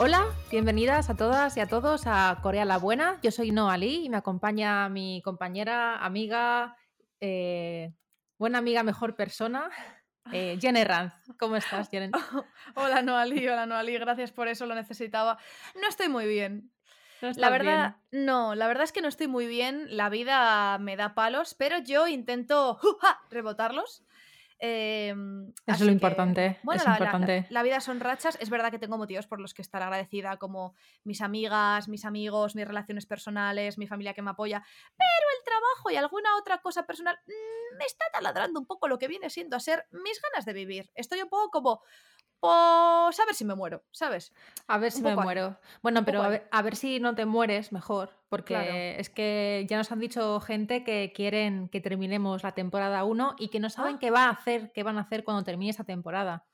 Hola, bienvenidas a todas y a todos a Corea la Buena. Yo soy Noa Lee y me acompaña mi compañera, amiga, eh, buena amiga, mejor persona, eh, Jen Ranz. ¿Cómo estás, Jen? hola, Noali, hola, Noali. Gracias por eso, lo necesitaba. No estoy muy bien. ¿No La verdad, bien? no, la verdad es que no estoy muy bien. La vida me da palos, pero yo intento rebotarlos. Em, Eso es lo que, importante, Bueno, es la, la- importante. la vida son rachas. Es verdad que tengo motivos por los que estar agradecida, como mis amigas, mis amigos, mis relaciones personales, mi familia que me apoya. Pero el trabajo y alguna otra cosa personal mm, me está taladrando un poco lo que viene siendo a ser mis ganas de vivir. Estoy un poco como, pues a ver si me muero, ¿sabes? A ver si me ahí, muero. Bueno, pero a ver, a ver si no te mueres mejor, porque Claro. es que ya nos han dicho gente que quieren que terminemos la temporada 1 y que no saben Ah. qué va a hacer, qué van a hacer cuando termine esa temporada.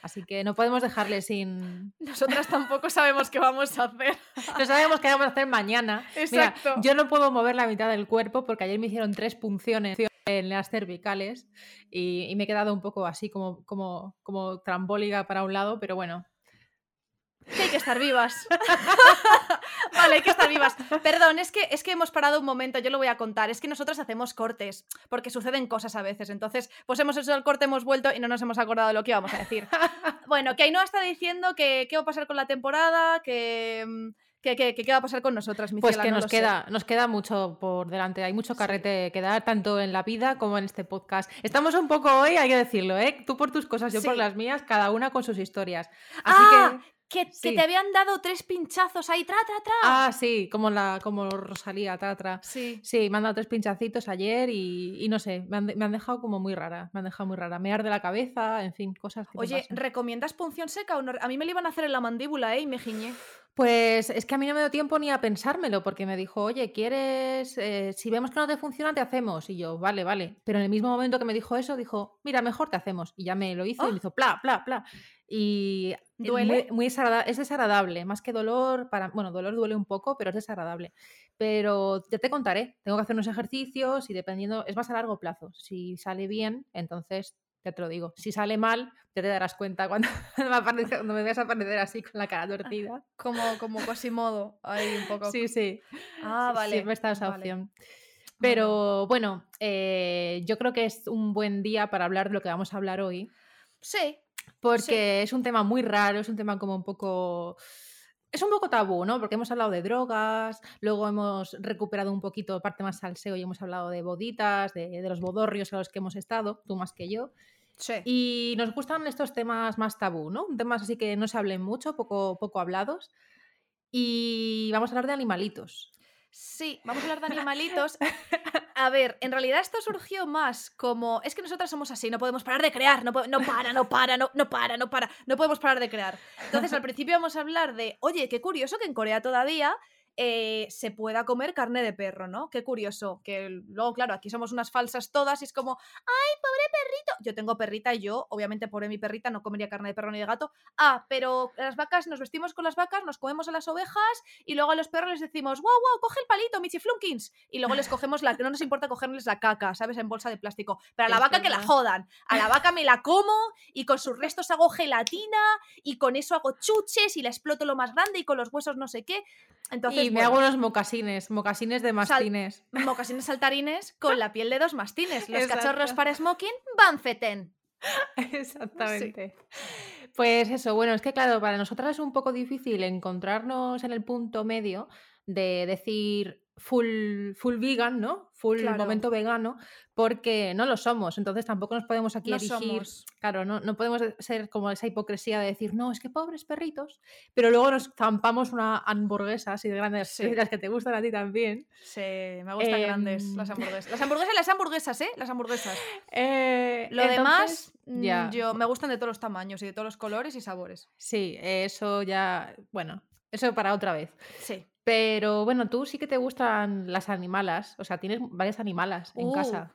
Así que no podemos dejarle sin... Nosotras tampoco sabemos qué vamos a hacer. No sabemos qué vamos a hacer mañana. Mira, Exacto. yo no puedo mover la mitad del cuerpo porque ayer me hicieron tres punciones en las cervicales y, y me he quedado un poco así como, como, como trambólica para un lado, pero bueno. Que hay que estar vivas. vale, hay que estar vivas. Perdón, es que, es que hemos parado un momento, yo lo voy a contar. Es que nosotros hacemos cortes, porque suceden cosas a veces. Entonces, pues hemos hecho el corte, hemos vuelto y no nos hemos acordado de lo que íbamos a decir. Bueno, que Ainhoa está diciendo que qué va a pasar con la temporada, que, que, que- que qué va a pasar con nosotras, mi Pues que no nos sé. queda, nos queda mucho por delante, hay mucho Sí. carrete que dar, tanto en la vida como en este podcast. Estamos un poco hoy, hay que decirlo, ¿eh? Tú por tus cosas, yo por las mías, cada una con sus historias. Así ¡Ah! que... Que, te habían dado tres pinchazos ahí, tra, tra, tra. Ah, sí, como, la, como Rosalía, Tatra. Sí. Sí, me han dado tres pinchacitos ayer y, y no sé, me han, me han dejado como muy rara, me han dejado muy rara. Me arde la cabeza, en fin, cosas que Oye. ¿recomiendas punción seca o no? A mí me lo iban a hacer en la mandíbula, ¿eh? Y me giñé. Pues es que a mí no me dio tiempo ni a pensármelo, porque me dijo, oye, ¿quieres? eh, si vemos que no te funciona, te hacemos. Y yo, vale, vale. Pero en el mismo momento que me dijo eso, dijo, mira, mejor te hacemos. Y ya me lo hizo y ¡Ah! me hizo pla, pla, pla. Y ¿Duele? Muy, muy es desagradable, más que dolor, para, bueno, dolor duele un poco, pero es desagradable. Pero ya te contaré, tengo que hacer unos ejercicios y dependiendo, es más a largo plazo. Si sale bien, entonces ya te lo digo. Si sale mal, ya te darás cuenta cuando me, aparezca- cuando me veas aparecer así con la cara torcida. Como, como Quasimodo, ahí un poco. Sí, sí. Ah, Sí, vale. Siempre está esa vale. opción. Pero bueno, eh, yo creo que es un buen día para hablar de lo que vamos a hablar hoy, Sí, porque es un tema muy raro, es un tema como un poco... Es un poco tabú, ¿no? Porque hemos hablado de drogas, luego hemos recuperado un poquito parte más salseo y hemos hablado de boditas, de, de los bodorrios a los que hemos estado, tú más que yo. Sí. Y nos gustan estos temas más tabú, ¿no? Temas así que no se hablen mucho, poco, poco hablados. Y vamos a hablar de animalitos. Sí, vamos a hablar de animalitos. A ver, en realidad esto surgió más como. Es que nosotras somos así, no podemos parar de crear, no, no para, no para, no, no para, no para, no podemos parar de crear. Entonces, al principio vamos a hablar de, oye, qué curioso que en Corea todavía eh, se pueda comer carne de perro, ¿no? Qué curioso. Que luego, claro, aquí somos unas falsas todas y es como, ¡ay, pobre perrito! Yo tengo perrita y yo, obviamente, pobre mi perrita, no comería carne de perro ni de gato. Ah, pero las vacas, nos vestimos con las vacas, nos comemos a las ovejas y luego a los perros les decimos, wow, wow, coge el palito, Michiflunkins. Y luego les cogemos la, no nos importa cogerles la caca, ¿sabes? En bolsa de plástico. Pero a la Es vaca que la jodan. A la vaca me la como y con sus restos hago gelatina y con eso hago chuches y la exploto lo más grande y con los huesos no sé qué. Entonces, y me bueno, hago unos mocasines, mocasines de mastines. mocasines saltarines con la piel de dos mastines. Los Exacto. cachorros para smoking van feten. Exactamente. Pues eso, bueno, es que claro, para nosotras es un poco difícil encontrarnos en el punto medio de decir full, full vegan, ¿no? Full Claro. momento vegano, porque no lo somos. Entonces tampoco nos podemos aquí No erigir. somos. Claro, no, no podemos ser como esa hipocresía de decir, no, es que pobres perritos, pero luego nos zampamos una hamburguesa así de grandes, Sí. las que te gustan a ti también. Sí, me gustan grandes las Em. hamburguesas. Las hamburguesas las hamburguesas, ¿eh? Las hamburguesas. Eh, Lo entonces, demás, mm, ya. yo me gustan de todos los tamaños y de todos los colores y sabores. Sí, eso ya, bueno, eso para otra vez. Sí. Pero bueno, tú sí que te gustan las animalas, o sea, tienes varias animalas en Uh, casa.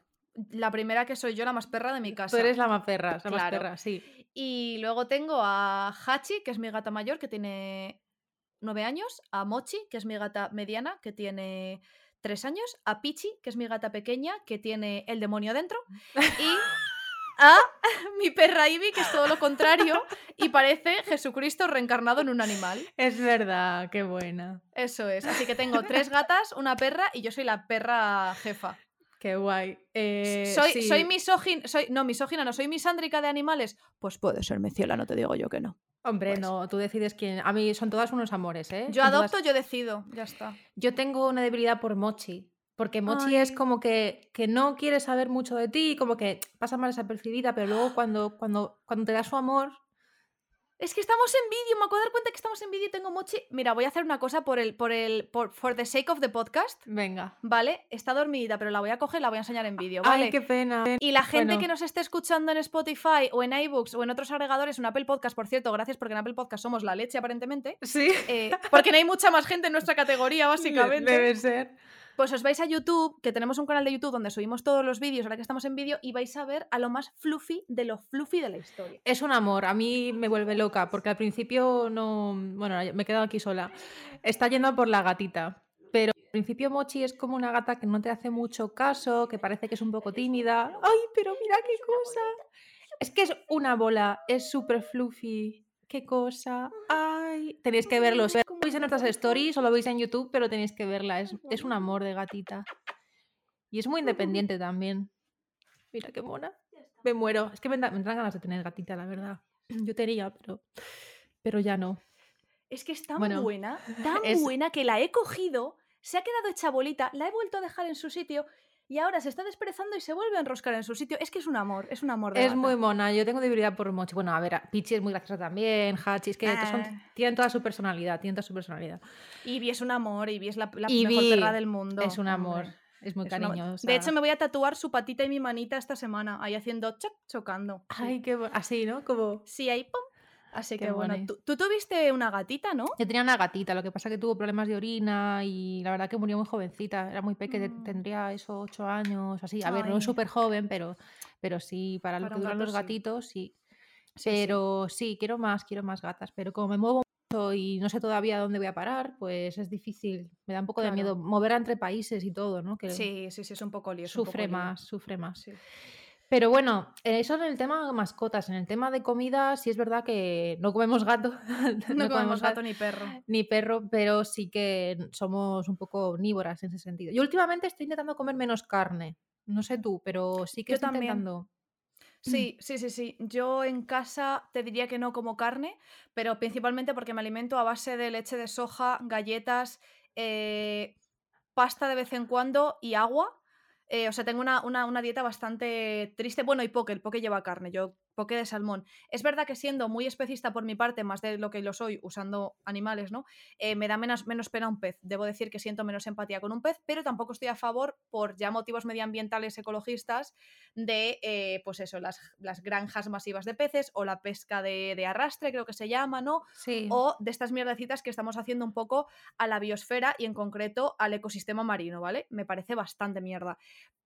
La primera que soy yo, la más perra de mi casa. Tú eres la más perra, la más Claro. perra, sí. Y luego tengo a Hachi, que es mi gata mayor, que tiene nueve años. A Mochi, que es mi gata mediana, que tiene tres años. A Pichi, que es mi gata pequeña, que tiene el demonio dentro. Y a mi perra Ivy, que es todo lo contrario, y parece Jesucristo reencarnado en un animal. Es verdad, qué buena. Eso es. Así que tengo tres gatas, una perra y yo soy la perra jefa. Qué guay. Eh, soy, sí. soy misógina, soy, no, misógina, no, soy misándrica de animales. Pues puede ser meciela, no te digo yo que no. Hombre, pues. no, tú decides quién. A mí son todas unos amores, ¿eh? Yo Son todas- adopto, yo decido, ya está. Yo tengo una debilidad por Mochi. Porque Mochi es como que, que no quiere saber mucho de ti, como que pasa mal desapercibida, pero luego cuando, cuando, cuando te da su amor, Es que estamos en vídeo, me acabo de dar cuenta que estamos en vídeo y tengo mochi. Mira, voy a hacer una cosa por el, por el, por for the sake of the podcast, venga. ¿vale? Está dormidita, pero la voy a coger y la voy a enseñar en vídeo, ¿vale? Ay, qué pena. Y la gente Bueno. que nos esté escuchando en Spotify o en iBooks o en otros agregadores, en Apple Podcast, por cierto, gracias porque en Apple Podcast somos la leche aparentemente, Sí. eh, porque no hay mucha más gente en nuestra categoría, básicamente. Debe ser. Pues os vais a YouTube, que tenemos un canal de YouTube donde subimos todos los vídeos, ahora que estamos en vídeo, y vais a ver a lo más fluffy de lo fluffy de la historia. Es un amor, a mí me vuelve loca, porque al principio no. Bueno, me he quedado aquí sola. Está yendo por la gatita. Pero al principio Mochi es como una gata que no te hace mucho caso, que parece que es un poco tímida. ¡Ay, pero mira qué cosa! Es que es una bola, es súper fluffy. ¡Qué cosa! ¡Ay! Tenéis que verlo. Si lo veis en nuestras stories o lo veis en YouTube, pero tenéis que verla. Es, es un amor de gatita. Y es muy independiente también. Mira qué mona. Me muero. Es que me, da- me ganas de tener gatita, la verdad. Yo tenía, pero, pero ya no. Es que es tan Bueno, buena, tan es- buena que la he cogido, se ha quedado hecha bolita, la he vuelto a dejar en su sitio y ahora se está desperezando y se vuelve a enroscar en su sitio. Es que es un amor, es un amor de Es gata. muy mona. Yo tengo debilidad por Mochi. Bueno, a ver, Pichi es muy graciosa también. Hachi, es que son- Ah. tienen toda su personalidad. Tienen toda su personalidad. Ivy es un amor, Ivy es la, la mejor perra del mundo. es un amor. hombre. Es muy cariñosa. De hecho, me voy a tatuar su patita y mi manita esta semana, ahí haciendo choc, chocando. Ay, qué bo- Así, ¿no? Como. Sí, ahí pum. Así Qué que bueno, tú, tú tuviste una gatita, ¿no? Yo tenía una gatita, lo que pasa que tuvo problemas de orina y la verdad que murió muy jovencita. Era muy pequeña, Mm. tendría eso, ocho años, así. A ver, no súper joven, pero, pero sí, para, lo que duran gato, los gatitos, sí. Pero sí, quiero más, quiero más gatas. Pero como me muevo mucho y no sé todavía dónde voy a parar, pues es difícil. Me da un poco de miedo mover entre países y todo, ¿no? Que Sí, sí, sí, es un poco lío. poco sufre lío. más, sufre más. Sí. Pero bueno, eh, eso en el tema de mascotas. En el tema de comida, sí es verdad que no comemos gato. No, comemos gato ni perro. ni perro, pero sí que somos un poco omnívoras en ese sentido. Yo últimamente estoy intentando comer menos carne. No sé tú, pero sí que Yo estoy también. intentando. Sí, sí, sí, sí. Yo en casa te diría que no como carne, pero principalmente porque me alimento a base de leche de soja, galletas, eh, pasta de vez en cuando y agua. Eh, o sea, tengo una, una- una dieta bastante triste. Bueno, y poke, el poke lleva carne, yo poke de salmón. Es verdad que siendo muy especista por mi parte, más de lo que lo soy usando animales, ¿no? Eh, me da menos, menos pena un pez. Debo decir que siento menos empatía con un pez, pero tampoco estoy a favor, por ya motivos medioambientales ecologistas, de, eh, pues eso, las, las granjas masivas de peces o la pesca de, de arrastre, creo que se llama, ¿no? Sí. O de estas mierdecitas que estamos haciendo un poco a la biosfera y en concreto al ecosistema marino, ¿vale? Me parece bastante mierda.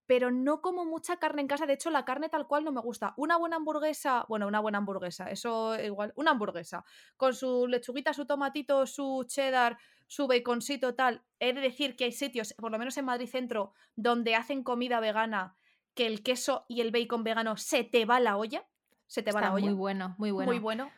Pero no como mucha carne en casa, de hecho la carne tal cual no me gusta. Una buena hamburguesa, bueno, una buena hamburguesa, eso igual, una hamburguesa, con su lechuguita, su tomatito, su cheddar, su baconcito tal. He de decir que hay sitios, por lo menos en Madrid Centro, donde hacen comida vegana que el queso y el bacon vegano se te va la olla. Se te va la olla. muy bueno, muy bueno. Muy bueno.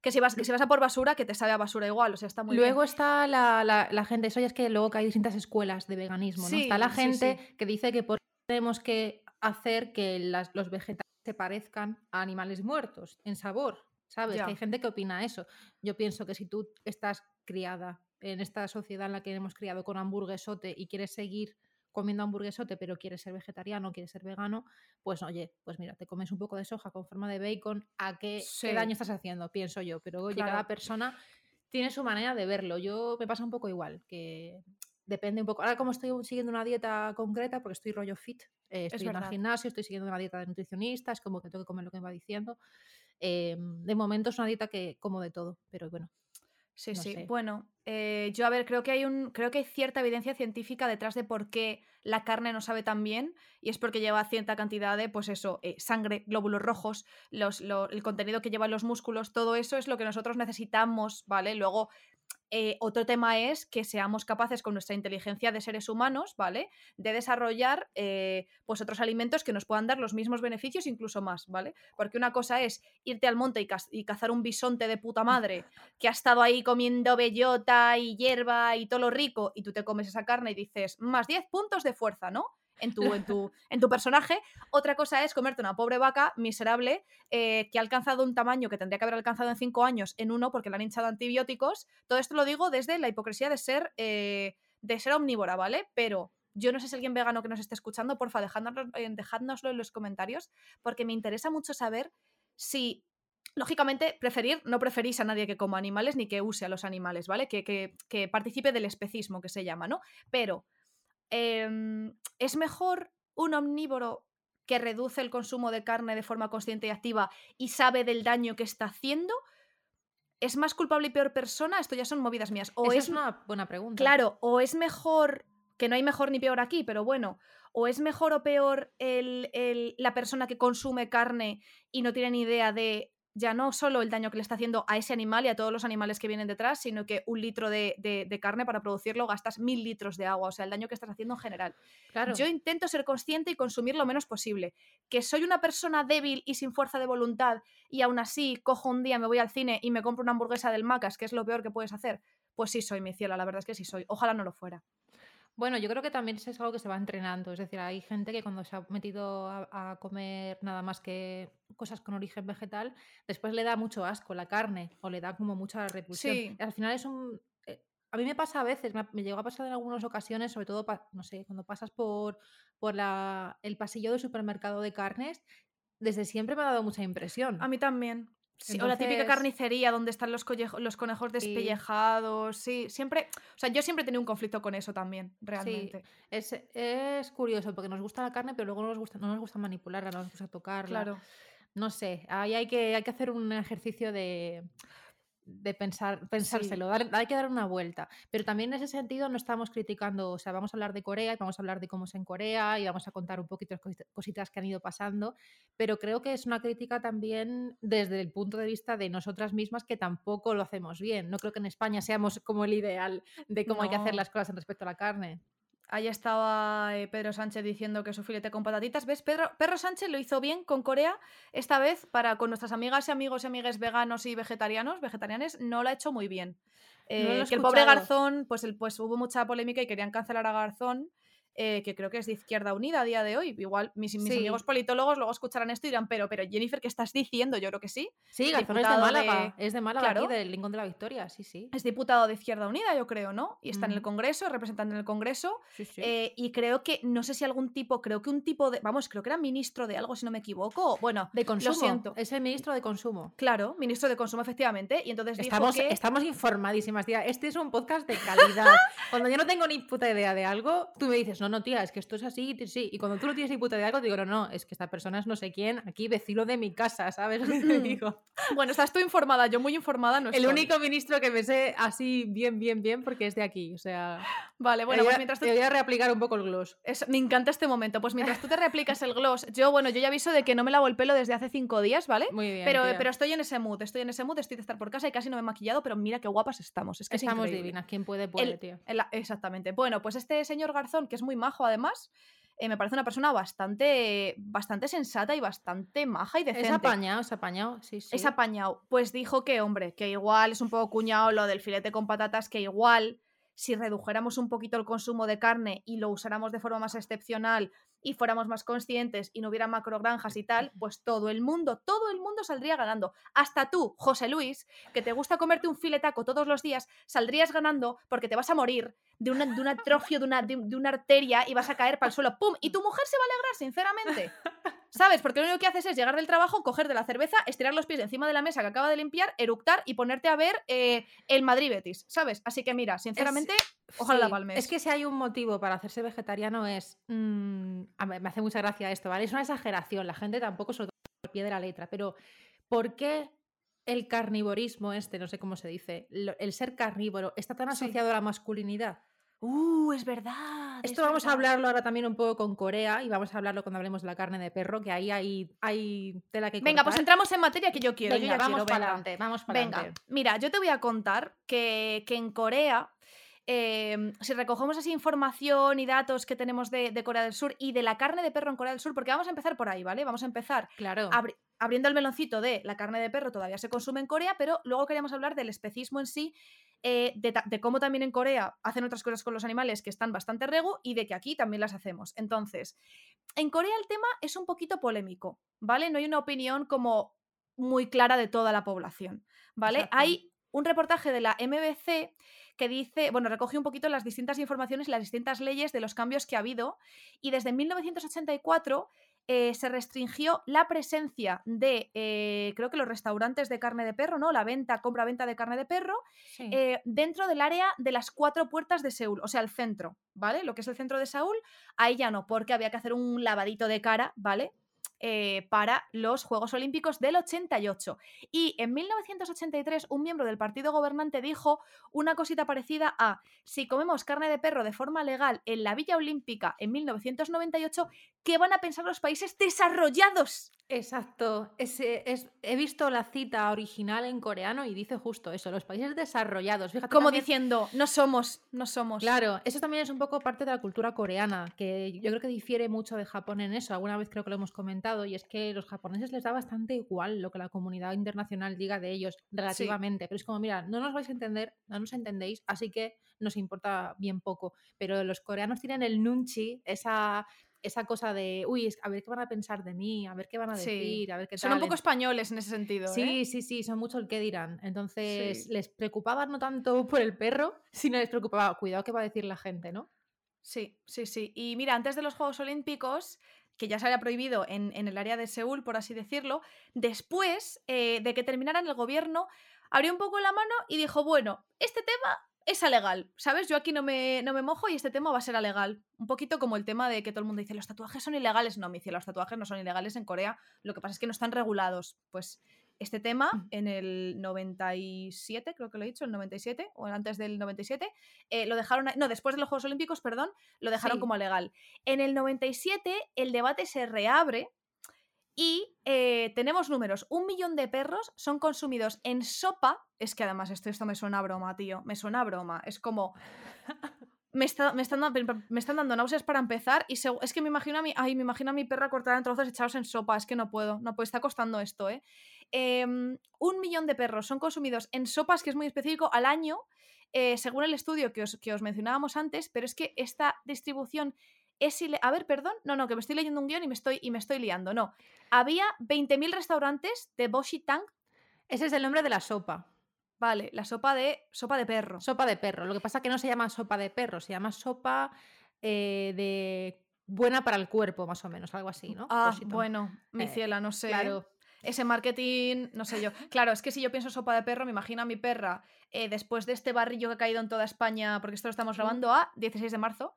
Que si, vas, que si vas a por basura, que te sabe a basura igual, o sea, está muy bien. Luego está la, la- la gente, eso ya es que luego que hay distintas escuelas de veganismo, ¿no? está la Sí, sí, gente que dice que por qué tenemos que hacer que las- los vegetales se parezcan a animales muertos en sabor, ¿sabes? Que hay gente que opina eso. Yo pienso que si tú estás criada en esta sociedad en la que hemos criado con hamburguesote y quieres seguir comiendo hamburguesote, pero quieres ser vegetariano, quieres ser vegano, pues oye, pues mira, te comes un poco de soja con forma de bacon, ¿a qué, Sí. qué daño estás haciendo? Pienso yo, pero oye, Claro. cada persona tiene su manera de verlo. Yo me pasa un poco igual, que depende un poco. Ahora como estoy siguiendo una dieta concreta, porque estoy rollo fit, eh, estoy al verdad. gimnasio, estoy siguiendo una dieta de nutricionista, es como que tengo que comer lo que me va diciendo. Eh, de momento es una dieta que como de todo, pero bueno. Sí, no sí. sé. Bueno, eh, yo a ver, creo que hay un, creo que hay cierta evidencia científica detrás de por qué la carne no sabe tan bien y es porque lleva cierta cantidad de, pues eso, eh, sangre, glóbulos rojos, los, lo- el contenido que llevan los músculos, todo eso es lo que nosotros necesitamos, ¿vale? Luego eh, otro tema es que seamos capaces con nuestra inteligencia de seres humanos, ¿vale? De desarrollar eh, pues otros alimentos que nos puedan dar los mismos beneficios, incluso más, ¿vale? Porque una cosa es irte al monte y, y cazar un bisonte de puta madre que ha estado ahí comiendo bellota y hierba y todo lo rico, y tú te comes esa carne y dices, más 10 puntos de fuerza, ¿no? En tu, en tu, en tu personaje. Otra cosa es comerte una pobre vaca miserable eh, que ha alcanzado un tamaño que tendría que haber alcanzado en cinco años en uno porque le han hinchado antibióticos. Todo esto lo digo desde la hipocresía de ser, eh, de ser omnívora, ¿vale? Pero yo no sé si alguien vegano que nos esté escuchando, porfa, eh, dejádnoslo en los comentarios, porque me interesa mucho saber si lógicamente, preferir, no preferís a nadie que coma animales ni que use a los animales, ¿vale? Que, que, que, participe del especismo, que se llama, ¿no? Pero Em, ¿es mejor un omnívoro que reduce el consumo de carne de forma consciente y activa y sabe del daño que está haciendo? ¿Es más culpable y peor persona? Esto ya son movidas mías. O es, una buena pregunta. Claro, o es mejor, que no hay mejor ni peor aquí, pero bueno, o es mejor o peor el, la persona que consume carne y no tiene ni idea de ya no solo el daño que le está haciendo a ese animal y a todos los animales que vienen detrás, sino que un litro de, carne para producirlo gastas mil litros de agua, o sea, el daño que estás haciendo en general. Claro. Yo intento ser consciente y consumir lo menos posible. Que soy una persona débil y sin fuerza de voluntad y aún así cojo un día, me voy al cine y me compro una hamburguesa del Macas, que es lo peor que puedes hacer. Pues sí soy, mi ciela, la verdad es que sí soy. Ojalá no lo fuera. Bueno, yo creo que también es algo que se va entrenando. Es decir, hay gente que cuando se ha metido a, comer nada más que cosas con origen vegetal, después le da mucho asco la carne o le da como mucha repulsión. Sí. Al final es un... Eh, a mí me pasa a veces, me, llegó a pasar en algunas ocasiones, sobre todo, no sé, cuando pasas por, por la, el pasillo del supermercado de carnes, desde siempre me ha dado mucha impresión. A mí también o la típica carnicería donde están los, los conejos despellejados. Sí. siempre. O sea, yo siempre he tenido un conflicto con eso también, realmente. Es, es, curioso porque nos gusta la carne, pero luego no nos gusta, no nos gusta manipularla, no nos gusta tocarla. Claro. No sé, ahí hay que, hay que hacer un ejercicio de de pensar, pensárselo, hay que dar una vuelta. Pero también en ese sentido no estamos criticando, o sea, vamos a hablar de Corea y vamos a hablar de cómo es en Corea y vamos a contar un poquito las cositas que han ido pasando, pero creo que es una crítica también desde el punto de vista de nosotras mismas que tampoco lo hacemos bien. No creo que en España seamos como el ideal de cómo hay que hacer las cosas en respecto a la carne. Ahí estaba eh, Pedro Sánchez diciendo que su filete con patatitas. ¿Ves? Pedro, Sánchez lo hizo bien con Corea. Esta vez, para con nuestras amigas y amigos y amigas veganos y vegetarianos, vegetarianes, no lo ha hecho muy bien. Eh, que el pobre Garzón, pues, el, pues hubo mucha polémica y querían cancelar a Garzón. Eh, que creo que es de Izquierda Unida a día de hoy. Igual mis, amigos politólogos luego escucharán esto y dirán, pero, pero Jennifer, ¿qué estás diciendo? Yo creo que sí. Sí, Garzón es de Málaga. Es de Málaga, claro. del Lincoln de la Victoria, sí, sí. Es diputado de Izquierda Unida, yo creo, ¿no? Y está en el Congreso, representante en el Congreso. Sí, sí. Eh, y creo que, no sé si algún tipo, creo que un tipo de, vamos, creo que era ministro de algo, si no me equivoco. Bueno, de consumo. Lo siento. Es el ministro de consumo. Claro, ministro de consumo, efectivamente. Y entonces estamos, dijo que... estamos informadísimas, tía. Este es un podcast de calidad. Cuando yo no tengo ni puta idea de algo, tú me dices, no, no, tía, es que esto es así, sí. Y cuando tú no tienes ni puta de algo, te digo, no, no, es que esta persona es no sé quién, aquí vecino de mi casa, ¿sabes lo que te digo? Bueno, estás tú informada, yo muy informada no El único ministro que me sé así bien, bien, bien, porque es de aquí, o sea... Vale, bueno, pues mientras tú... Te voy a reaplicar un poco el gloss. me encanta este momento. Pues mientras tú te reaplicas el gloss, yo, bueno, yo ya aviso de que no me lavo el pelo desde hace cinco días, ¿vale? Muy bien. Pero, pero estoy en ese mood, estoy en ese mood, estoy de estar por casa y casi no me he maquillado, pero mira qué guapas estamos. Es que estamos divinas, quien puede, puede, tío. exactamente. Bueno, pues este señor Garzón, que es muy majo además, eh, me parece una persona bastante, bastante sensata y bastante maja y decente. Es apañado, es apañado, sí, sí. Es apañado. Pues dijo que, hombre, que igual es un poco cuñado lo del filete con patatas, que igual si redujéramos un poquito el consumo de carne y lo usáramos de forma más excepcional y fuéramos más conscientes y no hubiera macrogranjas y tal, pues todo el mundo, todo el mundo saldría ganando. Hasta tú, José Luis, que te gusta comerte un filetaco todos los días, saldrías ganando porque te vas a morir de, una, de un atrofio de una, de, una arteria y vas a caer para el suelo. ¡Pum! Y tu mujer se va a alegrar, sinceramente. ¿Sabes? Porque lo único que haces es llegar del trabajo, coger de la cerveza, estirar los pies encima de la mesa que acaba de limpiar, eructar y ponerte a ver eh, el Madrid Betis, ¿sabes? Así que mira, sinceramente, ojalá la palmes. Es que si hay un motivo para hacerse vegetariano es... Mm, me hace mucha gracia esto, ¿vale? Es una exageración, la gente tampoco se lo toma al pie de la letra, pero ¿por qué el carnivorismo este, no sé cómo se dice, el ser carnívoro, está tan asociado a la masculinidad? Uh, es verdad. Esto es vamos a hablarlo ahora también un poco con Corea y vamos a hablarlo cuando hablemos de la carne de perro, que ahí hay, hay tela que Venga, pues cortar. entramos en materia que yo quiero. yo Venga, ya vamos para adelante, vamos para Venga, adelante. mira, yo te voy a contar que, que en Corea, eh, si recogemos así información y datos que tenemos de, de Corea del Sur y de la carne de perro en Corea del Sur, porque vamos a empezar por ahí, ¿vale? Vamos a empezar Claro. abri- abriendo el meloncito de la carne de perro todavía se consume en Corea, pero luego queríamos hablar del especismo en sí, eh, de, cómo también en Corea hacen otras cosas con los animales que están bastante rego y de que aquí también las hacemos. Entonces, en Corea el tema es un poquito polémico, ¿vale? No hay una opinión como muy clara de toda la población, ¿vale? Exacto. Hay un reportaje de la MBC que dice, bueno, recoge un poquito las distintas informaciones y las distintas leyes de los cambios que ha habido y desde 1984 eh, se restringió la presencia de, eh, creo que los restaurantes de carne de perro, ¿no? La venta, compra-venta de carne de perro Sí. eh, dentro del área de las cuatro puertas de Seúl, o sea, el centro, ¿vale? Lo que es el centro de Seúl, ahí ya no, porque había que hacer un lavadito de cara, ¿vale? Eh, para los Juegos Olímpicos del 88. Y en 1983 un miembro del partido gobernante dijo una cosita parecida a, si comemos carne de perro de forma legal en la Villa Olímpica en 1998, ¿qué van a pensar los países desarrollados? Exacto. Es, he visto la cita original en coreano y dice justo eso, los países desarrollados. Fíjate Como también- diciendo, no somos, no somos. Claro, eso también es un poco parte de la cultura coreana, que yo creo que difiere mucho de Japón en eso. Alguna vez creo que lo hemos comentado, y es que los japoneses les da bastante igual lo que la comunidad internacional diga de ellos, relativamente. Pero es como, mira, no nos vais a entender, no nos entendéis, así que nos importa bien poco. Pero los coreanos tienen el nunchi, esa, esa cosa de, uy, a ver qué van a pensar de mí, a ver qué van a Sí. decir, a ver qué Son tal. un poco españoles en ese sentido. ¿eh? Sí, sí, sí, son mucho el que dirán. Entonces, Sí. les preocupaba no tanto por el perro, sino les preocupaba, cuidado qué va a decir la gente, ¿no? Sí, sí, sí. Y mira, antes de los Juegos Olímpicos, que ya se había prohibido en, el área de Seúl, por así decirlo, después eh, de que terminaran el gobierno, abrió un poco la mano y dijo, bueno, este tema es alegal, ¿sabes? Yo aquí no me, no me mojo y este tema va a ser alegal. Un poquito como el tema de que todo el mundo dice, los tatuajes son ilegales. No, me dice, los tatuajes no son ilegales en Corea, lo que pasa es que no están regulados. Pues este tema en el 97, creo que lo he dicho, el 97 o antes del 97, eh, lo dejaron, no, después de los Juegos Olímpicos, perdón, lo dejaron Sí. como legal. En el 97 el debate se reabre y eh, tenemos números. Un millón de perros son consumidos en sopa. Es que además esto, esto me suena a broma, tío. Me suena a broma. Es como... Me, está- me están, dando- me están dando náuseas para empezar y es que me imagino a mi, ay, me imagino a mi perra cortada en trozos echados en sopa. Es que no puedo, no puedo, está costando esto, ¿eh? Em, un millón de perros son consumidos en sopas, que es muy específico, al año, eh, según el estudio que os, que os mencionábamos antes, pero es que esta distribución es... A ver, perdón, no, no, que me estoy leyendo un guion y me estoy, y me estoy liando, no. Había 20.000 restaurantes de Boshi Tang, Ese es el nombre de la sopa. vale, la sopa de, sopa de perro. Sopa de perro. Lo que pasa es que no se llama sopa de perro, se llama sopa eh, de buena para el cuerpo, más o menos, algo así, ¿no? Ah, bueno, mi Eh, ciela, no sé. Claro. Ese marketing, no sé yo. Claro, es que si yo pienso sopa de perro, me imagino a mi perra eh, después de este barrillo que ha caído en toda España, porque esto lo estamos grabando a 16 de marzo.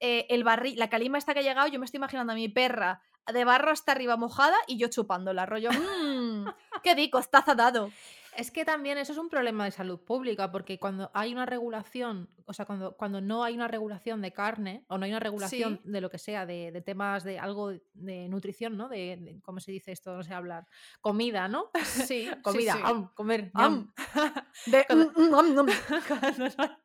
eh, el barri la calima esta que ha llegado, yo me estoy imaginando a mi perra de barro hasta arriba mojada y yo chupándola, rollo. "Mm, ¡Qué rico! Está dado! Es que también eso es un problema de salud pública, porque cuando hay una regulación, o sea, cuando, cuando no hay una regulación de carne, o no hay una regulación Sí. de lo que sea, de, de temas de algo de nutrición, ¿no? De, de- ¿cómo se dice esto? No sé hablar. Comida, ¿no? Sí, Comida, sí. am, comer. Am. De- Cuando- mm, mm, cuando, no...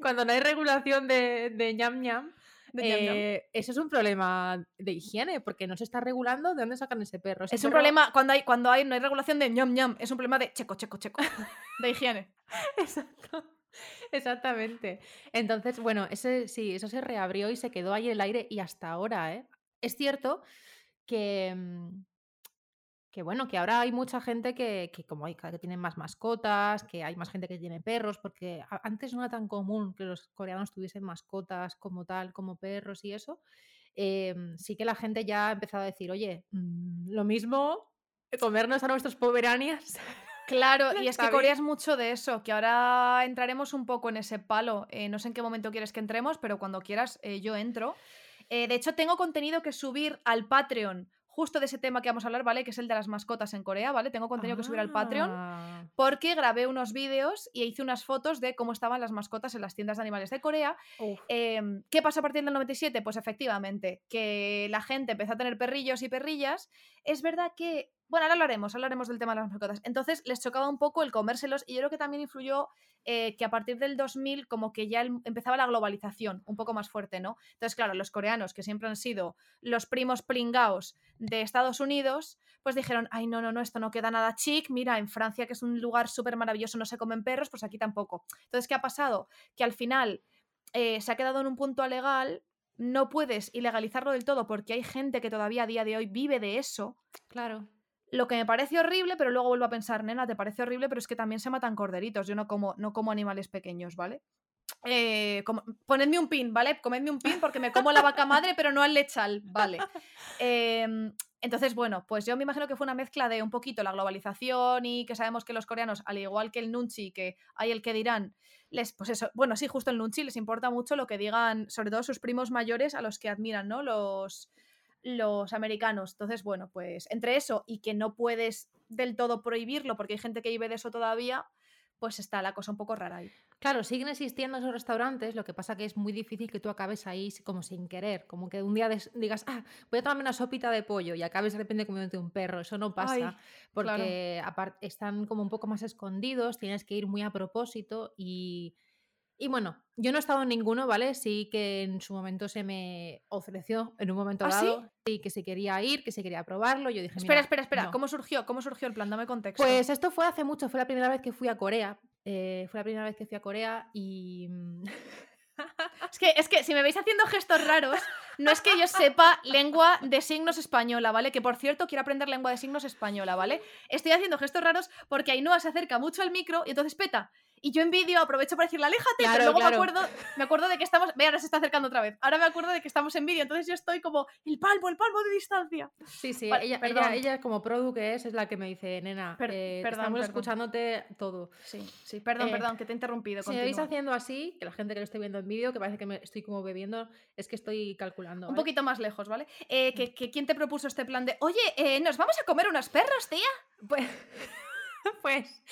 cuando no hay regulación de, De ñam ñam. Eh, eso es un problema de higiene, porque no se está regulando de dónde sacan ese perro. Ese Es un problema cuando hay, cuando hay, no hay regulación de ñam ñam, es un problema de checo, checo, checo. De higiene. Exacto. Exactamente. Entonces, bueno, ese sí, eso se reabrió y se quedó ahí en el aire y hasta ahora, ¿eh? Es cierto que, mm, que bueno, que ahora hay mucha gente que, que como hay que tienen más mascotas, que hay más gente que tiene perros, porque antes no era tan común que los coreanos tuviesen mascotas como tal, como perros y eso. em, sí que la gente ya ha empezado a decir, oye, mm, lo mismo comernos a nuestros pomeranians. Claro, y es que. Corea es mucho de eso, que ahora entraremos un poco en ese palo. Eh, no sé en qué momento quieres que entremos, pero cuando quieras eh, yo entro. Eh, de hecho, tengo contenido que subir al Patreon justo de ese tema que vamos a hablar, ¿vale? Que es el de las mascotas en Corea, ¿vale? Tengo contenido que subir al Patreon Ah. porque grabé unos vídeos y hice unas fotos de cómo estaban las mascotas en las tiendas de animales de Corea. Em, ¿Qué pasó a partir del 97? Pues efectivamente, que la gente empezó a tener perrillos y perrillas. Es verdad que, bueno, ahora hablaremos, hablaremos del tema de las mascotas. Entonces les chocaba un poco el comérselos y yo creo que también influyó eh, que a partir del 2000 como que ya empezaba la globalización un poco más fuerte, ¿no? Entonces, claro, los coreanos, que siempre han sido los primos pringaos de Estados Unidos, pues dijeron, ay, no, no, no, esto no queda nada chic, mira, en Francia, que es un lugar súper maravilloso, no se comen perros, pues aquí tampoco. Entonces, ¿qué ha pasado? Que al final eh, se ha quedado en un punto legal, no puedes ilegalizarlo del todo porque hay gente que todavía a día de hoy vive de eso, Claro. Lo que me parece horrible, pero luego vuelvo a pensar, nena, te parece horrible, pero es que también se matan corderitos. Yo no como, no como animales pequeños, ¿vale? Eh, como- ponedme un pin, ¿vale? Comedme un pin porque me como la vaca madre, pero no al lechal, ¿vale? Em, entonces, bueno, pues yo me imagino que fue una mezcla de un poquito la globalización y que sabemos que los coreanos, al igual que el nunchi, que hay el que dirán, les, pues eso, bueno, sí, justo el nunchi, les importa mucho lo que digan, sobre todo sus primos mayores a los que admiran, ¿no? Los, los americanos. Entonces, bueno, pues entre eso y que no puedes del todo prohibirlo porque hay gente que vive de eso todavía, pues está la cosa un poco rara ahí. Claro, siguen existiendo esos restaurantes, lo que pasa que es muy difícil que tú acabes ahí como sin querer, como que un día digas, ah, voy a tomarme una sopita de pollo y acabes de repente comiéndote un perro, eso no pasa, Ay, porque están como un poco más escondidos, tienes que ir muy a propósito y, y bueno, yo no he estado en ninguno, ¿vale? Sí que en su momento se me ofreció, en un momento ¿Ah, dado, sí, que se quería ir, que se quería probarlo, yo dije, Espera, "Mira, espera, espera. no". ¿Cómo surgió? ¿Cómo surgió el plan? Dame contexto. Pues esto fue hace mucho, fue la primera vez que fui a Corea. eh, fue la primera vez que fui a Corea y. mm, Es que, es que si me veis haciendo gestos raros, no es que yo sepa lengua de signos española, ¿vale? Que por cierto, quiero aprender lengua de signos española, ¿vale? Estoy haciendo gestos raros porque Ainhoa se acerca mucho al micro y entonces peta. Y yo en vídeo aprovecho para decirle, aléjate, Claro, pero luego claro. me acuerdo, me acuerdo de que estamos. Ve, ahora se está acercando otra vez. Ahora me acuerdo de que estamos en vídeo, entonces yo estoy como el palmo, el palmo de distancia. Sí, sí, Vale, ella, perdón. ella, ella como produ que es, es la que me dice, nena, Per- eh, perdón, estamos perdón. escuchándote todo. Sí, sí, perdón, Eh, perdón, que te he interrumpido. Si me continúa. haciendo así, que la gente que lo estoy viendo en vídeo, que parece que me estoy como bebiendo, es que estoy calculando. Un poquito más lejos, ¿vale? Eh, que, que ¿Quién te propuso este plan de, oye, nos vamos a comer unos perros, tía? Pues, pues,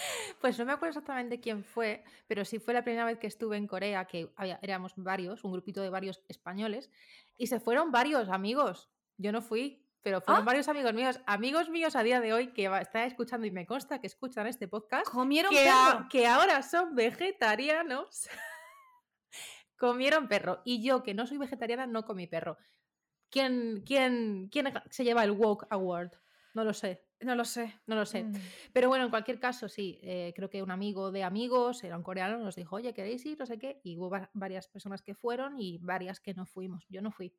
pues no me acuerdo exactamente quién fue, pero sí fue la primera vez que estuve en Corea, que había- éramos varios, un grupito de varios españoles, y se fueron varios amigos. Yo no fui, pero fueron Ah. varios amigos míos, amigos míos a día de hoy que están escuchando y me consta que escuchan este podcast, Comieron que, a- perro. que ahora son vegetarianos. Comieron perro. Y yo, que no soy vegetariana, no comí perro. ¿Quién, quién, quién se lleva el Woke Award? No lo sé, No lo sé. no lo sé. Mm. Pero bueno, en cualquier caso, sí, eh, creo que un amigo de amigos, era un coreano, nos dijo, oye, ¿queréis ir? No sé qué. Y hubo va- varias personas que fueron y varias que no fuimos. Yo no fui.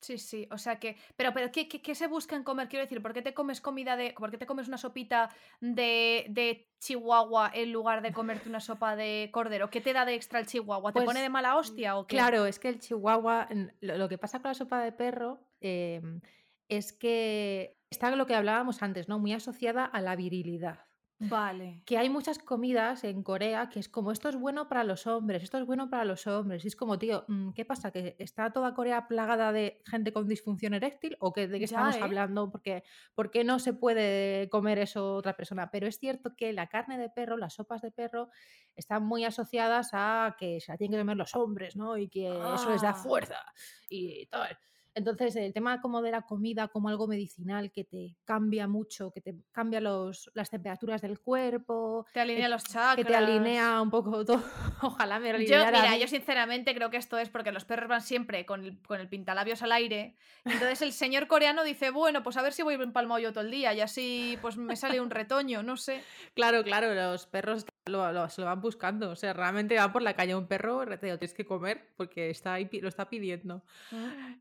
Sí, sí, o sea que. Pero, pero ¿qué, qué, qué se busca en comer? Quiero decir, ¿por qué te comes comida de. ¿Por qué te comes una sopita de, de chihuahua en lugar de comerte una sopa de cordero? ¿Qué te da de extra el chihuahua? ¿Te Pues, pone de mala hostia o qué? Claro, es que el chihuahua, lo, lo que pasa con la sopa de perro em, es que está lo que hablábamos antes, ¿no? Muy asociada a la virilidad. Vale. Que hay muchas comidas en Corea que es como esto es bueno para los hombres, esto es bueno para los hombres. Y es como, tío, mm, ¿qué pasa? ¿Que está toda Corea plagada de gente con disfunción eréctil? ¿O que, de qué estamos ¿eh? hablando? Porque, ¿Por qué no se puede comer eso otra persona? Pero es cierto que la carne de perro, las sopas de perro, están muy asociadas a que se la tienen que comer los hombres, ¿no? Y que eso les da Ah. fuerza y tal. Entonces, el tema como de la comida como algo medicinal que te cambia mucho, que te cambia los, las temperaturas del cuerpo, Te alinea que- los chakras. que te alinea un poco todo. Ojalá me alineara mira, yo sinceramente creo que esto es porque los perros van siempre con el, con el pintalabios al aire. Entonces el señor coreano dice, bueno, pues a ver si voy empalmado yo todo el día y así pues me sale un retoño, no sé. Claro, claro, los perros lo, lo- se lo van buscando. O sea, realmente va por la calle un perro, te lo tienes que comer porque está ahí, lo está pidiendo.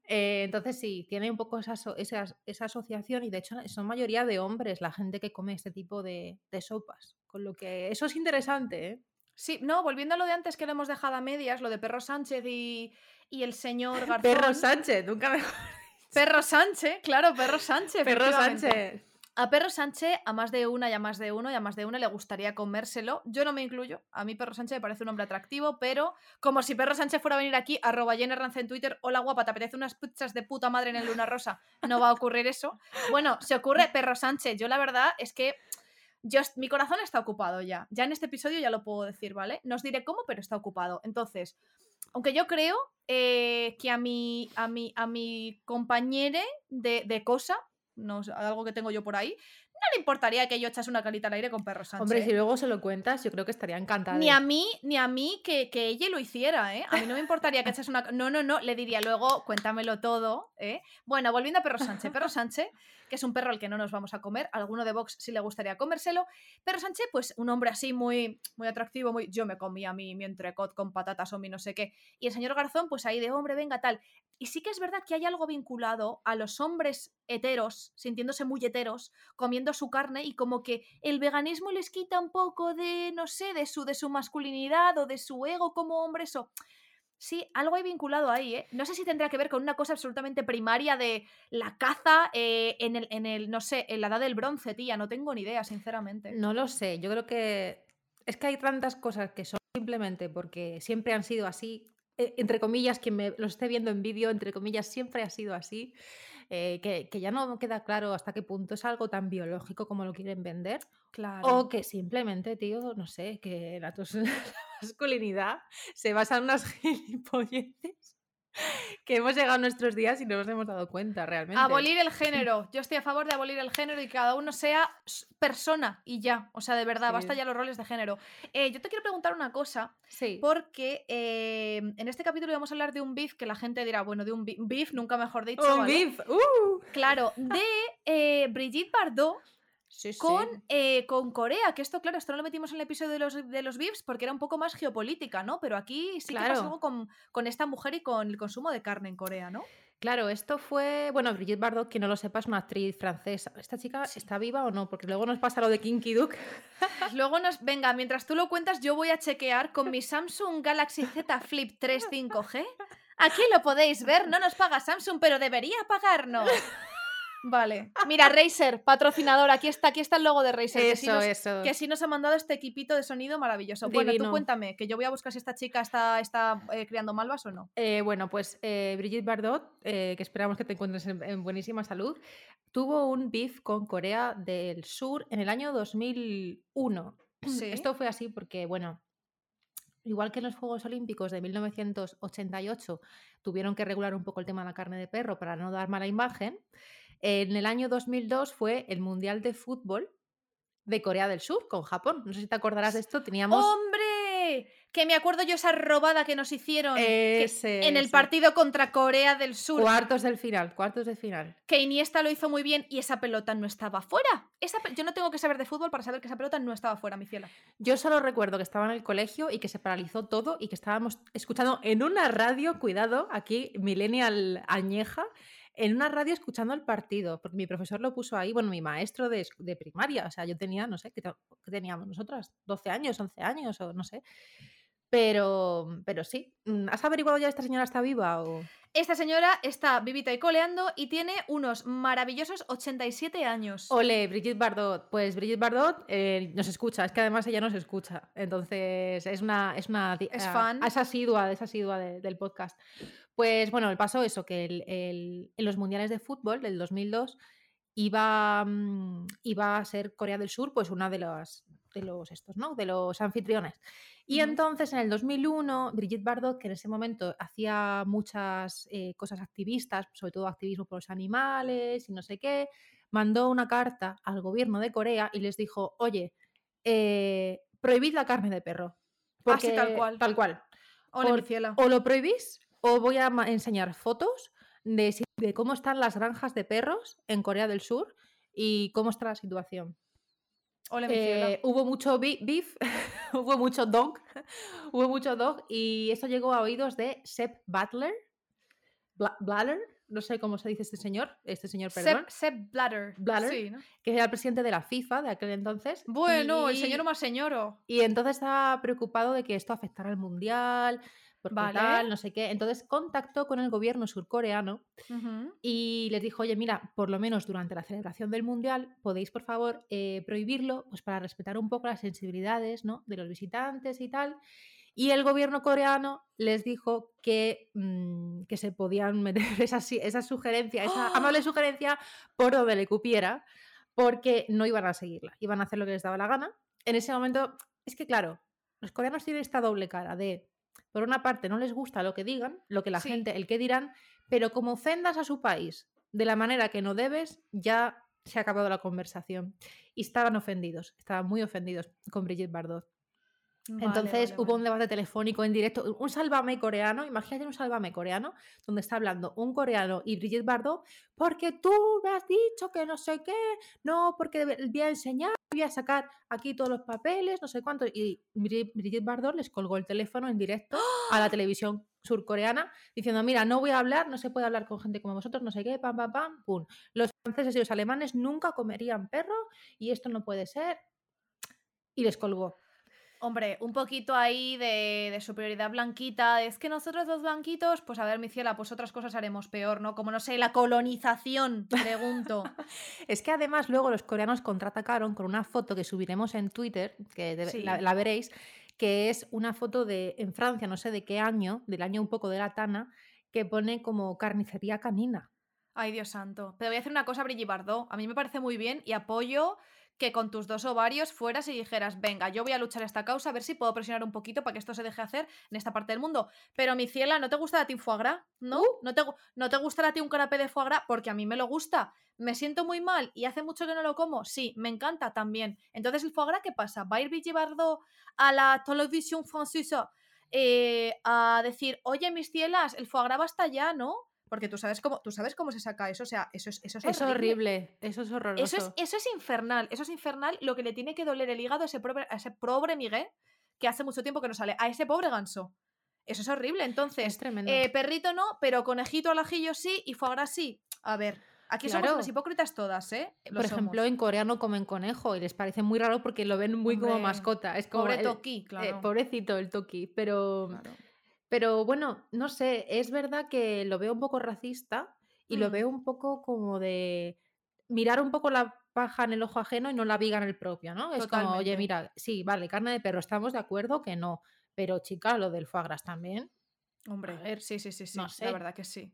Eh, entonces sí, tiene un poco esa, esa, esa asociación y de hecho son mayoría de hombres la gente que come este tipo de, de sopas. Con lo que eso es interesante, ¿eh? Sí, no, volviendo a lo de antes que lo hemos dejado a medias, lo de Perro Sánchez y, y el señor Garzón. Perro Sánchez, nunca mejor. Perro Sánchez, claro, Perro Sánchez. Perro. Sánchez. A Perro Sánchez, a más de una y a más de uno y a más de una le gustaría comérselo. Yo no me incluyo. A mí Perro Sánchez me parece un hombre atractivo, pero como si Perro Sánchez fuera a venir aquí, arroba Rance en Twitter, hola guapa, ¿te apetece unas pizzas de puta madre en el Luna Rosa? No va a ocurrir eso. Bueno, se ocurre Perro Sánchez. Yo la verdad es que yo, mi corazón está ocupado ya. Ya en este episodio ya lo puedo decir, ¿vale? No os diré cómo, pero está ocupado. Entonces, aunque yo creo eh, que a mi, a mi, a mi compañere de, de cosa, no algo que tengo yo por ahí, no le importaría que yo echase una carita al aire con perros Sánchez. Hombre, si luego se lo cuentas, yo creo que estaría encantada. Ni a mí, ni a mí que, que, ella lo hiciera, ¿eh? A mí no me importaría que echase una... No, no, no, le diría luego, cuéntamelo todo, ¿eh? Bueno, volviendo a Perro Sánchez. Perro Sánchez que es un perro al que no nos vamos a comer. alguno de Vox sí le gustaría comérselo. Pero Sánchez, pues un hombre así muy, muy atractivo, muy. Yo me comía mi, mi entrecot con patatas o mi no sé qué. Y el señor Garzón, pues ahí de hombre, venga, tal. Y sí que es verdad que hay algo vinculado a los hombres heteros, sintiéndose muy heteros, comiendo su carne y como que el veganismo les quita un poco de, no sé, de su, de su masculinidad o de su ego como hombres o... Sí, algo hay vinculado ahí, ¿eh? No sé si tendrá que ver con una cosa absolutamente primaria de la caza eh, en, el, en el, no sé, en la edad del bronce, tía. No tengo ni idea, sinceramente. No lo sé. Yo creo que es que hay tantas cosas que son simplemente porque siempre han sido así. E, entre comillas, quien me lo esté viendo en vídeo, entre comillas, siempre ha sido así. Eh, que, ya no queda claro hasta qué punto es algo tan biológico como lo quieren vender. Claro. O que simplemente, tío, no sé, que la, masculinidad se basa en unas gilipolleces que hemos llegado a nuestros días y no nos hemos dado cuenta realmente. Abolir el género. Yo estoy a favor de abolir el género y que cada uno sea persona y ya. O sea, de verdad, basta ya los roles de género. Eh, yo te quiero preguntar una cosa. Sí. Porque eh, en este capítulo vamos a hablar de un beef que la gente dirá, bueno, de un beef, nunca mejor dicho. Un beef. Uh. Claro, de eh, Brigitte Bardot con, eh, con Corea, que esto, claro, esto no lo metimos en el episodio de los, de los VIPs porque era un poco más geopolítica, ¿no? Pero aquí sí claro. que algo con, con, esta mujer y con el consumo de carne en Corea, ¿no? Claro, esto fue. Bueno, Brigitte Bardot, que no lo sepa, es una actriz francesa. ¿Esta chica está viva o no? Porque luego nos pasa lo de Kinky Duke. luego nos. Venga, mientras tú lo cuentas, yo voy a chequear con mi Samsung Galaxy Z Flip 3 5G. Aquí lo podéis ver, no nos paga Samsung, pero debería pagarnos. Vale. Mira, Razer, patrocinador. Aquí está, aquí está el logo de Razer. Eso, que eso. Que sí nos ha mandado este equipito de sonido maravilloso. Bueno, tú cuéntame, que yo voy a buscar si esta chica está, está eh, criando malvas o no. Eh, bueno, pues eh, Brigitte Bardot, que esperamos que te encuentres en, buenísima salud, tuvo un beef con Corea del Sur en el año 2001. Esto fue así porque, bueno, igual que en los Juegos Olímpicos de 1988 tuvieron que regular un poco el tema de la carne de perro para no dar mala imagen, en el año 2002 fue el Mundial de Fútbol de Corea del Sur con Japón. No sé si te acordarás de esto. Teníamos. ¡Hombre! Que me acuerdo yo esa robada que nos hicieron en el partido contra Corea del Sur. Cuartos del final, cuartos del final. Que Iniesta lo hizo muy bien y esa pelota no estaba fuera. Esa Yo no tengo que saber de fútbol para saber que esa pelota no estaba fuera, mi ciela. Yo solo recuerdo que estaba en el colegio y que se paralizó todo y que estábamos escuchando en una radio, cuidado, aquí, Millennial Añeja, en una radio escuchando el partido, porque mi profesor lo puso ahí, bueno, mi maestro de, primaria, o sea, yo tenía, no sé, ¿qué, teníamos nosotras? ¿12 años, 11 años o no sé? Pero, pero sí, mm, ¿has averiguado ya esta señora está viva o...? Esta señora está vivita y coleando y tiene unos maravillosos 87 años. Ole, Brigitte Bardot. Pues Brigitte Bardot eh, nos escucha, es que además ella nos escucha. Entonces es una. Es, una, es ah, fan. Es asidua, es asidua del podcast. Pues bueno, el pasó eso, que en los mundiales de fútbol del 2002 iba, mm, iba a ser Corea del Sur, pues una de los, de los estos, ¿no? De los anfitriones. Y entonces en el 2001, Brigitte Bardot, que en ese momento hacía muchas eh, cosas activistas, sobre todo activismo por los animales y no sé qué, mandó una carta al gobierno de Corea y les dijo, oye, eh, prohibid la carne de perro. Porque, Así tal cual. Tal cual. o, o lo prohibís o voy a enseñar fotos de, cómo están las granjas de perros en Corea del Sur y cómo está la situación. Eh, hubo mucho beef, hubo mucho dog, hubo mucho dog y eso llegó a oídos de Sepp Butler, Blatter, no sé cómo se dice este señor, este señor, perdón. Sepp, Blatter, que era el presidente de la FIFA de aquel entonces. Bueno, el señor más señor. Y entonces estaba preocupado de que esto afectara al mundial, porque Vale. tal, no sé qué. Entonces contactó con el gobierno surcoreano y les dijo, oye, mira, por lo menos durante la celebración del Mundial, podéis, por favor, eh, prohibirlo, pues para respetar un poco las sensibilidades ¿no? de los visitantes y tal. Y el gobierno coreano les dijo que, mm, que se podían meter esa, esa sugerencia, esa ¡Ah! amable sugerencia, por donde le cupiera, porque no iban a seguirla, iban a hacer lo que les daba la gana. En ese momento, es que claro, los coreanos tienen esta doble cara de, por una parte, no les gusta lo que digan, lo que la Sí. gente, el que dirán, pero como ofendas a su país de la manera que no debes, ya se ha acabado la conversación. Y estaban ofendidos, estaban muy ofendidos con Brigitte Bardot. Vale, Entonces vale, hubo un debate telefónico en directo, un sálvame coreano, imagínate un sálvame coreano, donde está hablando un coreano y Brigitte Bardot, porque tú me has dicho que no sé qué, no, porque voy a enseñar, voy a sacar aquí todos los papeles, no sé cuánto. Y Bri- Brigitte Bardot les colgó el teléfono en directo a la televisión surcoreana diciendo, mira, no voy a hablar, no se puede hablar con gente como vosotros, no sé qué, pam, pam, pam, pum. Los franceses y los alemanes nunca comerían perro y esto no puede ser. Y les colgó. Hombre, un poquito ahí de, de superioridad blanquita. Es que nosotros los blanquitos, pues a ver, mi ciela, pues otras cosas haremos peor, ¿no? Como no sé, la colonización, pregunto. Es que además luego los coreanos contraatacaron con una foto que subiremos en Twitter, que debe- Sí. la, la veréis, que es una foto de en Francia, no sé de qué año, del año un poco de la Tana, que pone como carnicería canina. Ay, Dios santo. Pero voy a hacer una cosa, Brigitte Bardot. A mí me parece muy bien y apoyo que con tus dos ovarios fueras y dijeras, venga, yo voy a luchar esta causa, a ver si puedo presionar un poquito para que esto se deje hacer en esta parte del mundo. Pero mi ciela, ¿no te gusta a ti un foie gras? ¿No? ¿No, te, ¿No te gustará a ti un canapé de foie gras? Porque a mí me lo gusta. ¿Me siento muy mal y hace mucho que no lo como? Sí, me encanta también. Entonces, ¿el foie gras qué pasa? ¿Va a ir Brigitte Bardot a la televisión francesa eh, a decir, oye, mis cielas, el foie gras basta ya, ¿no? Porque tú sabes cómo, tú sabes cómo se saca eso, o sea, eso es, eso es, Es horrible, eso es horroroso. eso es, eso es infernal, eso es infernal lo que le tiene que doler el hígado a ese pobre, a ese pobre Miguel que hace mucho tiempo que no sale, a ese pobre ganso. Eso es horrible. Es Entonces, tremendo. eh, perrito no, pero conejito al ajillo sí y foie gras sí. A ver, aquí somos Claro. unas hipócritas todas, ¿eh? Lo Por ejemplo, somos. en coreano comen conejo y les parece muy raro porque lo ven muy como mascota. Es como Pobre el- Toki, eh, claro. pobrecito el Toki, pero claro. Pero bueno, no sé, es verdad que lo veo un poco racista y lo Mm. veo un poco como de mirar un poco la paja en el ojo ajeno y no la viga en el propio, ¿no? Es como, oye, mira, sí, vale, carne de perro, estamos de acuerdo que no, pero chica, lo del foie gras también. Hombre, A ver, sí, sí, sí, sí. no La verdad que sí.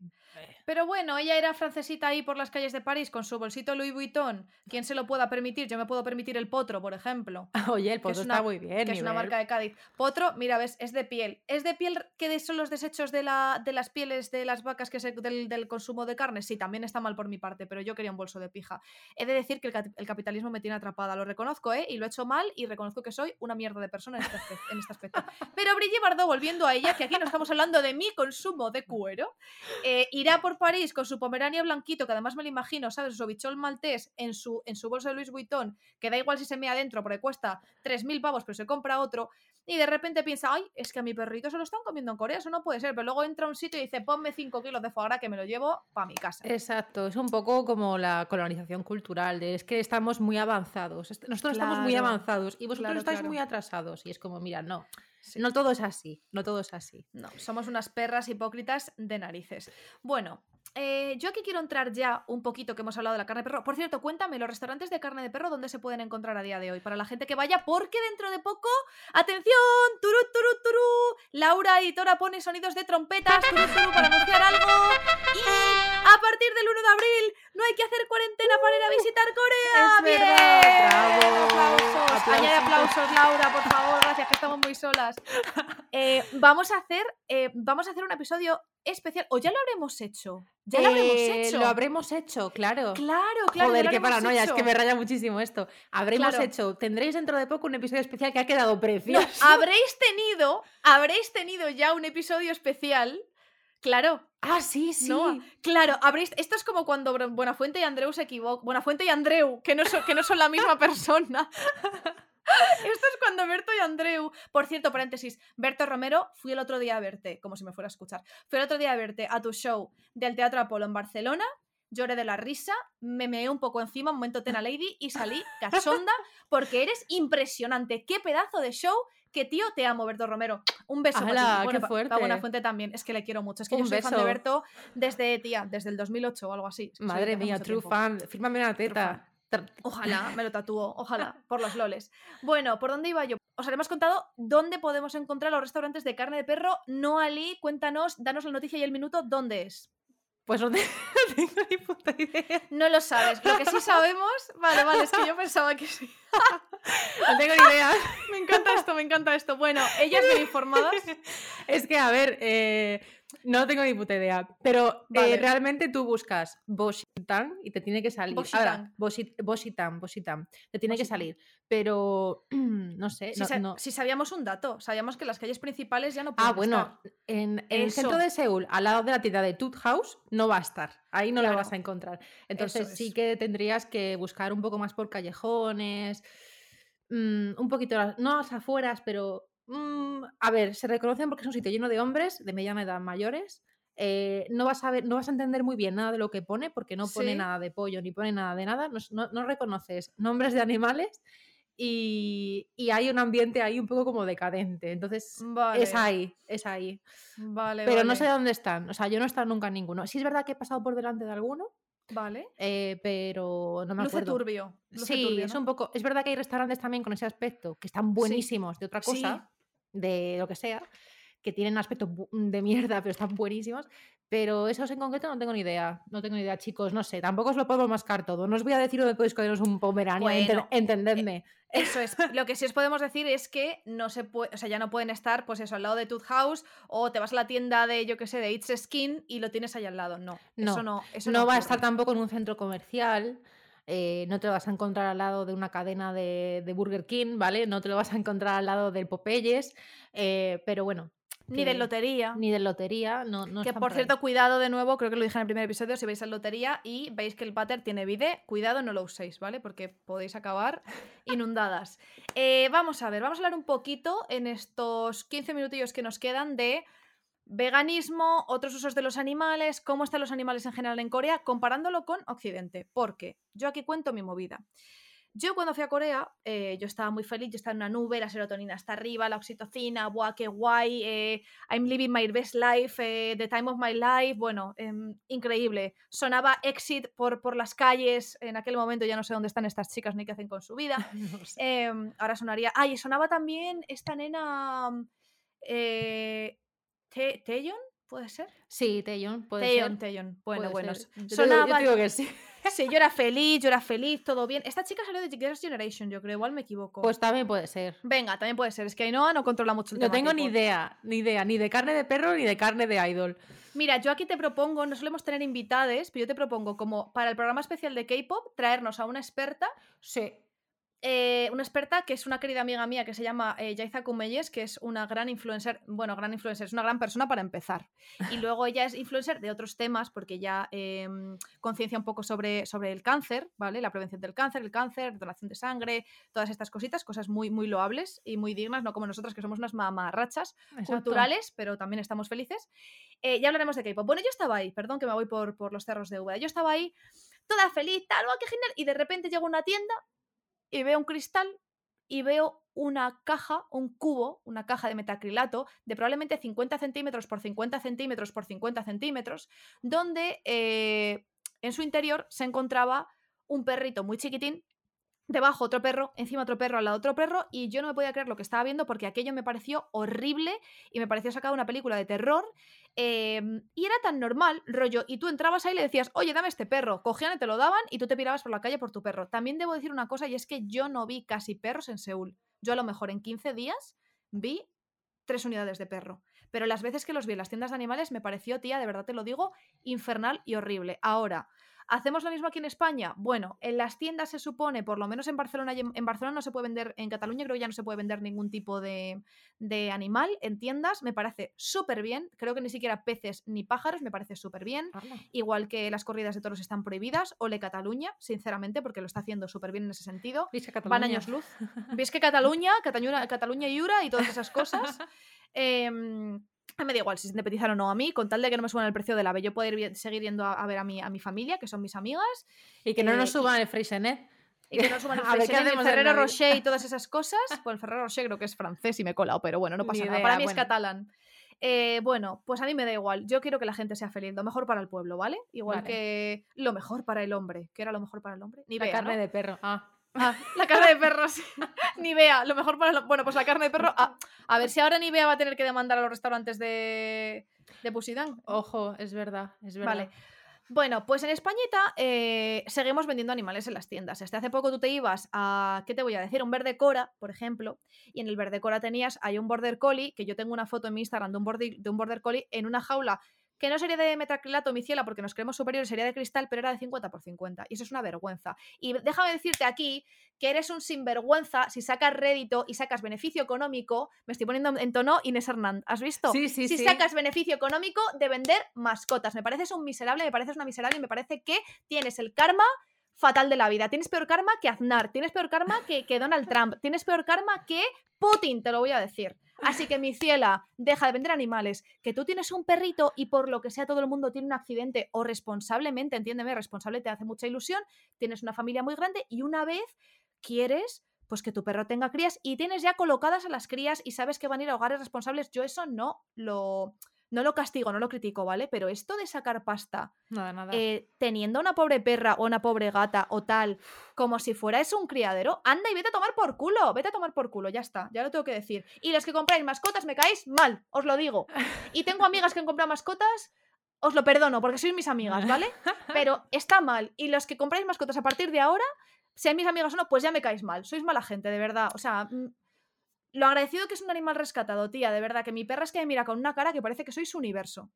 Pero bueno, ella era francesita ahí por las calles de París con su bolsito Louis Vuitton. ¿Quién se lo pueda permitir? Yo me puedo permitir el potro, por ejemplo. Oye, el potro una- está muy bien. que es una marca de Cádiz. Potro, mira, ves, es de piel. Es de piel que son los desechos de, la, de las pieles de las vacas que se, del, del consumo de carne. Sí, también está mal por mi parte, pero yo quería un bolso de pija. He de decir que el, ca- el capitalismo me tiene atrapada, lo reconozco, ¿eh? Y lo he hecho mal y reconozco que soy una mierda de persona en este, en este aspecto. Pero Brigitte Bardot, volviendo a ella, que aquí no estamos hablando de mi consumo de cuero, eh, irá por París con su pomerania blanquito, que además me lo imagino, ¿sabes? Su bichol maltés en su, en su bolso de Louis Vuitton, que da igual si se mea adentro porque cuesta 3.000 pavos, pero se compra otro, y de repente piensa, ay, es que a mi perrito se lo están comiendo en Corea, eso no puede ser, pero luego entra a un sitio y dice, ponme 5 kilos de foie gras que me lo llevo para mi casa. Exacto, es un poco como la colonización cultural, de es que estamos muy avanzados, nosotros estamos muy avanzados y vosotros claro, estáis claro. muy atrasados y es como, mira, no, Sí. no todo es así, no todo es así. No, somos unas perras hipócritas de narices. Bueno, eh, yo aquí quiero entrar ya un poquito que hemos hablado de la carne de perro. Por cierto, cuéntame, los restaurantes de carne de perro, ¿dónde se pueden encontrar a día de hoy? Para la gente que vaya, porque dentro de poco, ¡atención! ¡Turú, turú, turú! Laura, editora, pone sonidos de trompetas, turú, turú, para anunciar algo. Y a partir del 1 de abril, no hay que hacer cuarentena para ir a visitar Corea. Es ¡Bien! verdad, bravo. Aplausos. Añade aplausos, Laura, por favor, gracias, que estamos muy solas. Eh, vamos a hacer eh, vamos a hacer un episodio especial o ya lo habremos hecho ya lo habremos Eh, hecho Lo habremos hecho, claro. claro claro Joder, qué paranoia, es que me raya muchísimo esto. Habremos Claro. hecho, tendréis dentro de poco un episodio especial que ha quedado No, precioso. habréis tenido habréis tenido ya un episodio especial claro Ah, sí, sí. no, claro, habréis. Esto es como cuando Buenafuente y Andreu se equivocan. Buenafuente y Andreu, que no, son, que no son la misma persona. Esto es cuando Berto y Andreu. Por cierto, paréntesis, Berto Romero, fui el otro día a verte, como si me fuera a escuchar. Fui el otro día a verte a tu show del Teatro Apolo en Barcelona. Lloré de la risa, me meé un poco encima, un momento Tena Lady y salí cachonda porque eres impresionante. Qué pedazo de show. Que tío, te amo, Berto Romero. Un beso para ¡Hala, ti. qué Bueno, pa- fuerte! pa Buenafuente también. Es que le quiero mucho. Es que yo Un soy fan de beso. Berto desde, tía, desde el 2008 o algo así. Es que soy Madre mía, true tiempo. fan. Fírmame una teta. Ojalá, me lo tatúo, ojalá, por los loles. Bueno, ¿por dónde iba yo? Os haremos contado dónde podemos encontrar los restaurantes de carne de perro. No, Ali, cuéntanos, danos la noticia y el minuto, ¿dónde es? Pues no tengo ni puta idea. No lo sabes. Lo que sí sabemos. Vale, vale, es que yo pensaba que sí. No tengo ni idea. Me encanta esto, me encanta esto. Bueno, ellas bien informadas. Es que, a ver, eh, no tengo ni puta idea. Pero eh, realmente tú buscas Boshitan y te tiene que salir. Ahora, Boshitan. Boshi- Boshitan, Boshitan. Te tiene que salir. Pero, no sé. Si, no- sa- no- si sabíamos un dato, sabíamos que las calles principales ya no Ah, pueden bueno, estar. en, en el centro de Seúl, al lado de la tienda de Tooth House, no va a estar. Ahí no la vas a encontrar. Entonces Eso sí es. que tendrías que buscar un poco más por callejones, mm, un poquito, no a las afueras, pero... mm, a ver, se reconocen porque es un sitio lleno de hombres de mediana edad mayores. eh, no, vas a ver, no vas a entender muy bien nada de lo que pone porque no pone Sí. nada de pollo ni pone nada de nada. No, s- no- no reconoces nombres de animales y, y hay un ambiente ahí un poco como decadente. Entonces, Vale. es ahí, es ahí. Vale, Pero no sé dónde están. O sea, yo no he estado nunca en ninguno. Sí es verdad que he pasado por delante de alguno, Vale. eh, pero no me Luce acuerdo. turbio. luce Sí, turbio, es un poco. Es verdad que hay restaurantes también con ese aspecto que están buenísimos de otra Sí. De lo que sea, que tienen aspecto bu- de mierda, pero están buenísimos. Pero esos en concreto no tengo ni idea. No tengo ni idea, chicos. No sé. Tampoco os lo puedo mascar todo. No os voy a decir dónde podéis cogeros un pomerania. Bueno, eh, entendedme. Eso es. Lo que sí os podemos decir es que no se puede, o sea, ya no pueden estar, pues eso, al lado de Tooth House, o te vas a la tienda de, yo qué sé, de It's Skin y lo tienes ahí al lado. No, No, eso no. Eso no va a estar tampoco en un centro comercial. Eh, no te lo vas a encontrar al lado de una cadena de, de Burger King, ¿vale? No te lo vas a encontrar al lado del Popeyes. eh, pero bueno. Ni de lotería. Ni de lotería. No, no que por ahí. cierto, cuidado de nuevo, creo que lo dije en el primer episodio, si vais a lotería y veis que el váter tiene vide, cuidado, no lo uséis, ¿vale? Porque podéis acabar inundadas. Eh, vamos a ver, vamos a hablar un poquito en estos 15 minutillos que nos quedan de veganismo, otros usos de los animales, cómo están los animales en general en Corea, comparándolo con Occidente. Porque yo aquí cuento mi movida. Yo cuando fui a Corea, eh, yo estaba muy feliz, yo estaba en una nube, la serotonina está arriba, la oxitocina, buah, qué guay, eh, I'm living my best life, eh, the time of my life, bueno, em, increíble. Sonaba Exit por, por las calles, en aquel momento ya no sé dónde están estas chicas ni qué hacen con su vida. No sé. Em, ahora sonaría, ay, sonaba también esta nena, eh, Te- ¿puede ser? Sí, Taeyeon, puede Taeyeon, ser. Taeyeon, bueno, puede bueno, ser. Yo te digo- sonaba... yo digo que sí. Sí, yo era feliz, yo era feliz, todo bien. Esta chica salió de Girls' Generation, yo creo, igual me equivoco. Pues también puede ser. Venga, también puede ser. Es que Ainhoa no controla mucho el No tema tengo ni idea, ni idea, ni de carne de perro ni de carne de idol. Mira, yo aquí te propongo, no solemos tener invitades, pero yo te propongo como para el programa especial de K-pop traernos a una experta, Sí. Eh, una experta que es una querida amiga mía que se llama eh, Yaiza Kumeyes, que es una gran influencer, bueno, gran influencer, es una gran persona para empezar. Y luego ella es influencer de otros temas porque ya em, conciencia un poco sobre, sobre el cáncer, ¿vale? La prevención del cáncer, el cáncer, donación de sangre, todas estas cositas, cosas muy, muy loables y muy dignas, no como nosotras que somos unas mamarrachas exacto. culturales, pero también estamos felices. Eh, ya hablaremos de K-pop. Bueno, yo estaba ahí, perdón que me voy por, por los cerros de Úbeda. Yo estaba ahí, toda feliz, tal, ¡guau, qué genial! Y de repente llego a una tienda y veo un cristal y veo una caja, un cubo, una caja de metacrilato de probablemente 50 centímetros por 50 centímetros por 50 centímetros, donde eh, en su interior se encontraba un perrito muy chiquitín Debajo otro perro, encima otro perro, al lado otro perro, y yo no me podía creer lo que estaba viendo porque aquello me pareció horrible y me pareció sacado de una película de terror. Em, y era tan normal, rollo, y tú entrabas ahí y le decías, oye, dame este perro. Cogían y te lo daban y tú te pirabas por la calle por tu perro. También debo decir una cosa y es que yo no vi casi perros en Seúl. Yo a lo mejor en 15 días vi tres unidades de perro. Pero las veces que los vi en las tiendas de animales me pareció, tía, de verdad te lo digo, infernal y horrible. Ahora, ¿Hacemos lo mismo aquí en España? Bueno, en las tiendas se supone, por lo menos en Barcelona, en, Barcelona no se puede vender, en Cataluña creo que ya no se puede vender ningún tipo de, de animal en tiendas, me parece súper bien, creo que ni siquiera peces ni pájaros, me parece súper bien, igual que las corridas de toros están prohibidas, ole Cataluña, sinceramente, porque lo está haciendo súper bien en ese sentido. Van años luz. ¿Veis que Cataluña, Cataluña, Cataluña y Ura y todas esas cosas? Em, me da igual si se independizan o no a mí, con tal de que no me suban el precio del ave. Yo poder vi- seguir yendo a, a ver a mi, a mi familia, que son mis amigas. Y que no nos Eh, suban el Freixenet. Y que no suban el A ver, ¿qué Freixenet, ni el Ferrero? Rocher y todas esas cosas. Bueno, el Ferrero Rocher creo que es francés y me he colado, pero bueno, no pasa nada. Para mí es catalán. Eh, bueno, pues a mí me da igual. Yo quiero que la gente sea feliz. Lo mejor para el pueblo, ¿vale? Igual Vale. que lo mejor para el hombre. ¿Qué era lo mejor para el hombre? Ni La vea, carne ¿no? de perro. Ah. Ah, la carne de perro, sí. Ni vea, lo mejor para. Bueno, pues la carne de perro... ah, a ver si ahora ni vea va a tener que demandar a los restaurantes de, de Pusidán. Ojo, es verdad, es verdad. Vale. Bueno, pues en Españita eh, seguimos vendiendo animales en las tiendas. Hasta hace poco tú te ibas a, ¿qué te voy a decir? Un verde cora, por ejemplo, y en el verde cora tenías, hay un border collie, que yo tengo una foto en mi Instagram de un border, de un border collie en una jaula que no sería de metacrilato miciela porque nos creemos superiores, sería de cristal, pero era de 50 por 50. Y eso es una vergüenza. Y déjame decirte aquí que eres un sinvergüenza si sacas rédito y sacas beneficio económico. Me estoy poniendo en tono Inés Hernández. ¿Has visto? Sí, sí, si sí. sacas beneficio económico de vender mascotas. Me pareces un miserable, me pareces una miserable y me parece que tienes el karma fatal de la vida. Tienes peor karma que Aznar, tienes peor karma que, que Donald Trump, tienes peor karma que Putin, te lo voy a decir. Así que, mi ciela, deja de vender animales. Que tú tienes un perrito y por lo que sea todo el mundo tiene un accidente o responsablemente, entiéndeme, responsable te hace mucha ilusión, tienes una familia muy grande y una vez quieres pues que tu perro tenga crías y tienes ya colocadas a las crías y sabes que van a ir a hogares responsables. Yo eso no lo, no lo castigo, no lo critico, ¿vale? Pero esto de sacar pasta Nada, nada. eh, teniendo una pobre perra o una pobre gata o tal, como si fuera eso un criadero, anda y vete a tomar por culo, vete a tomar por culo, ya está, ya lo tengo que decir. Y los que compráis mascotas me caéis mal, os lo digo. Y tengo amigas que han comprado mascotas, os lo perdono, porque sois mis amigas, ¿vale? Pero está mal. Y los que compráis mascotas a partir de ahora, sean mis amigas o no, pues ya me caéis mal. Sois mala gente, de verdad. O sea, mm, lo agradecido que es un animal rescatado, tía, de verdad, que mi perra es que me mira con una cara que parece que soy su universo.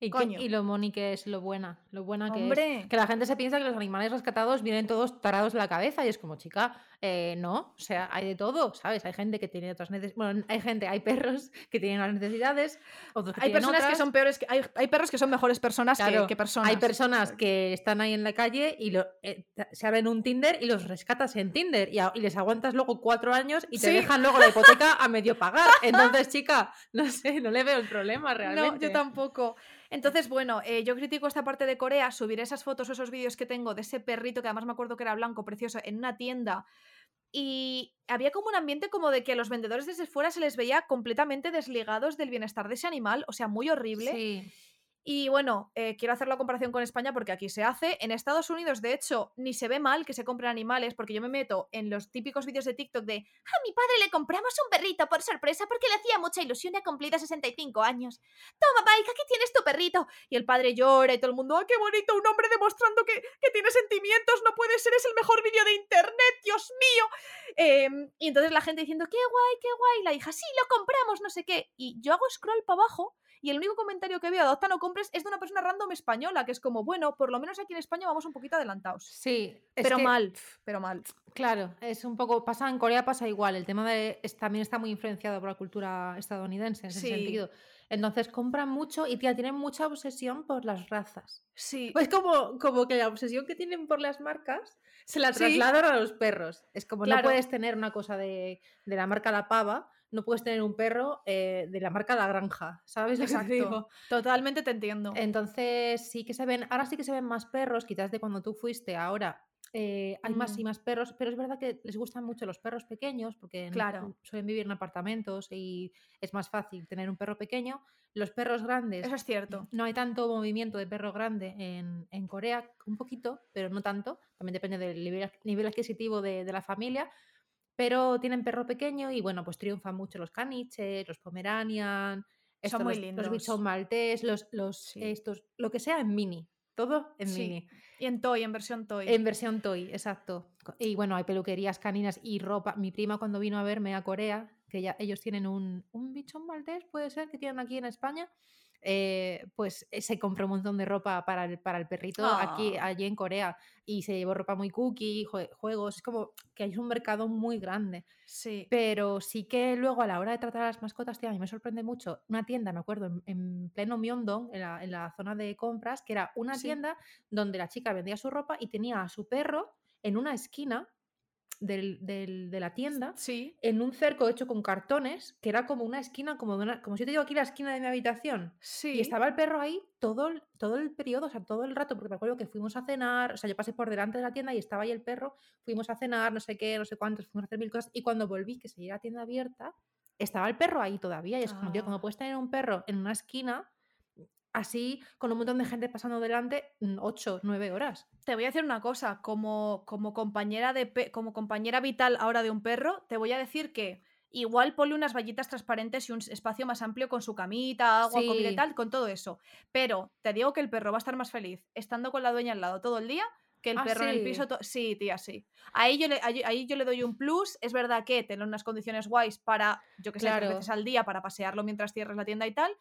y, que- coño. y lo moni que es, lo buena, lo buena que Hombre. es. Que la gente se piensa que los animales rescatados vienen todos tarados de la cabeza y es como, chica, eh, no, o sea, hay de todo, ¿sabes? Hay gente que tiene otras necesidades, bueno, hay gente, hay perros que tienen unas necesidades, otros que Hay tienen personas que otras. son peores, que, hay, hay perros que son mejores personas que- Claro, que, personas. Hay personas que están ahí en la calle y lo- eh, se abren un Tinder y los rescatas en Tinder y, a- y les aguantas luego cuatro años y te Sí. dejan luego la hipoteca a medio pagar. Entonces, chica, no sé, no le veo el problema realmente. No, yo tampoco. Entonces, bueno, eh, yo critico esta parte de Corea, subiré esas fotos o esos vídeos que tengo de ese perrito que además me acuerdo que era blanco, precioso, en una tienda. Y había como un ambiente como de que a los vendedores desde fuera se les veía completamente desligados del bienestar de ese animal, o sea, muy horrible. Sí. Y bueno, eh, quiero hacer la comparación con España porque aquí se hace. En Estados Unidos, de hecho, ni se ve mal que se compren animales porque yo me meto en los típicos vídeos de TikTok de a mi padre le compramos un perrito por sorpresa porque le hacía mucha ilusión y ha cumplido 65 años. Toma, Maika, aquí tienes tu perrito. Y el padre llora y todo el mundo, ¡ah, qué bonito! Un hombre demostrando que, que tiene sentimientos, no puede ser, es el mejor vídeo de internet, Dios mío. Em, y entonces la gente diciendo, qué guay, qué guay. La hija, sí, lo compramos, no sé qué. Y yo hago scroll para abajo y el único comentario que veo, adopta no compres, es de una persona random española, que es como, bueno, por lo menos aquí en España vamos un poquito adelantados. Sí, Pero que- mal, pero mal. Claro, es un poco. Pasa en Corea, pasa igual. El tema de. es- también está muy influenciado por la cultura estadounidense en ese Sí. sentido. Entonces compran mucho y tía, tienen mucha obsesión por las razas. Sí. Pues como, como que la obsesión que tienen por las marcas se la Sí. trasladan a los perros. Es como no Claro. puedes tener una cosa de, de la marca La Pava, no puedes tener un perro eh, de la marca La Granja, ¿sabes? Exacto. digo? Totalmente te entiendo. Entonces sí que se ven, ahora sí que se ven más perros, quizás de cuando tú fuiste, ahora eh, hay más y Mm. más perros, pero es verdad que les gustan mucho los perros pequeños porque en- Claro. suelen vivir en apartamentos y es más fácil tener un perro pequeño. Los perros grandes, Eso es cierto. no hay tanto movimiento de perro grande en, en Corea, un poquito, pero no tanto, también depende del nivel, nivel adquisitivo de, de la familia. Pero tienen perro pequeño y bueno, pues triunfan mucho los caniches, los pomeranian, estos, muy los, lindos. los bichon maltés, los, los Sí. estos, lo que sea en mini, todo en Sí. mini. Y en Toy, en versión Toy. En versión toy, exacto. Y bueno, hay peluquerías caninas y ropa. Mi prima cuando vino a verme a Corea, que ya ellos tienen un, un bichón maltés, puede ser, que tienen aquí en España, eh, pues eh, se compró un montón de ropa para el, para el perrito aquí, Ah. allí en Corea. Y se llevó ropa muy cookie, jue- juegos. Es como que hay un mercado muy grande. Sí. Pero sí que luego a la hora de tratar a las mascotas, tía, a mí me sorprende mucho. Una tienda, me acuerdo, en, en pleno Myeongdong, en la, en la zona de compras, que era una Sí. tienda donde la chica vendía su ropa y tenía a su perro en una esquina del- del- de la tienda Sí. en un cerco hecho con cartones, que era como una esquina, como, de una- como si yo te digo aquí la esquina de mi habitación. Sí. Y estaba el perro ahí todo el, todo el periodo, o sea, todo el rato, porque me acuerdo que fuimos a cenar, o sea, yo pasé por delante de la tienda y estaba ahí el perro, fuimos a cenar, no sé qué, no sé cuántos, fuimos a hacer mil cosas, y cuando volví, que seguía la tienda abierta, estaba el perro ahí todavía, y es como, tío, ¿cómo Ah. puedes tener un perro en una esquina así, con un montón de gente pasando delante, mm, ocho, nueve horas? Te voy a decir una cosa, como, como compañera de pe- como compañera vital ahora de un perro, te voy a decir que igual ponle unas vallitas transparentes y un espacio más amplio con su camita, agua, comida y tal, con todo eso. Pero te digo que el perro va a estar más feliz estando con la dueña al lado todo el día que el Ah, perro en el piso. Sí, tía, sí. Ahí yo, le, ahí, ahí yo le doy un plus. Es verdad que tener unas condiciones guays para, yo que sé, tres veces al día para pasearlo mientras cierres la tienda y tal.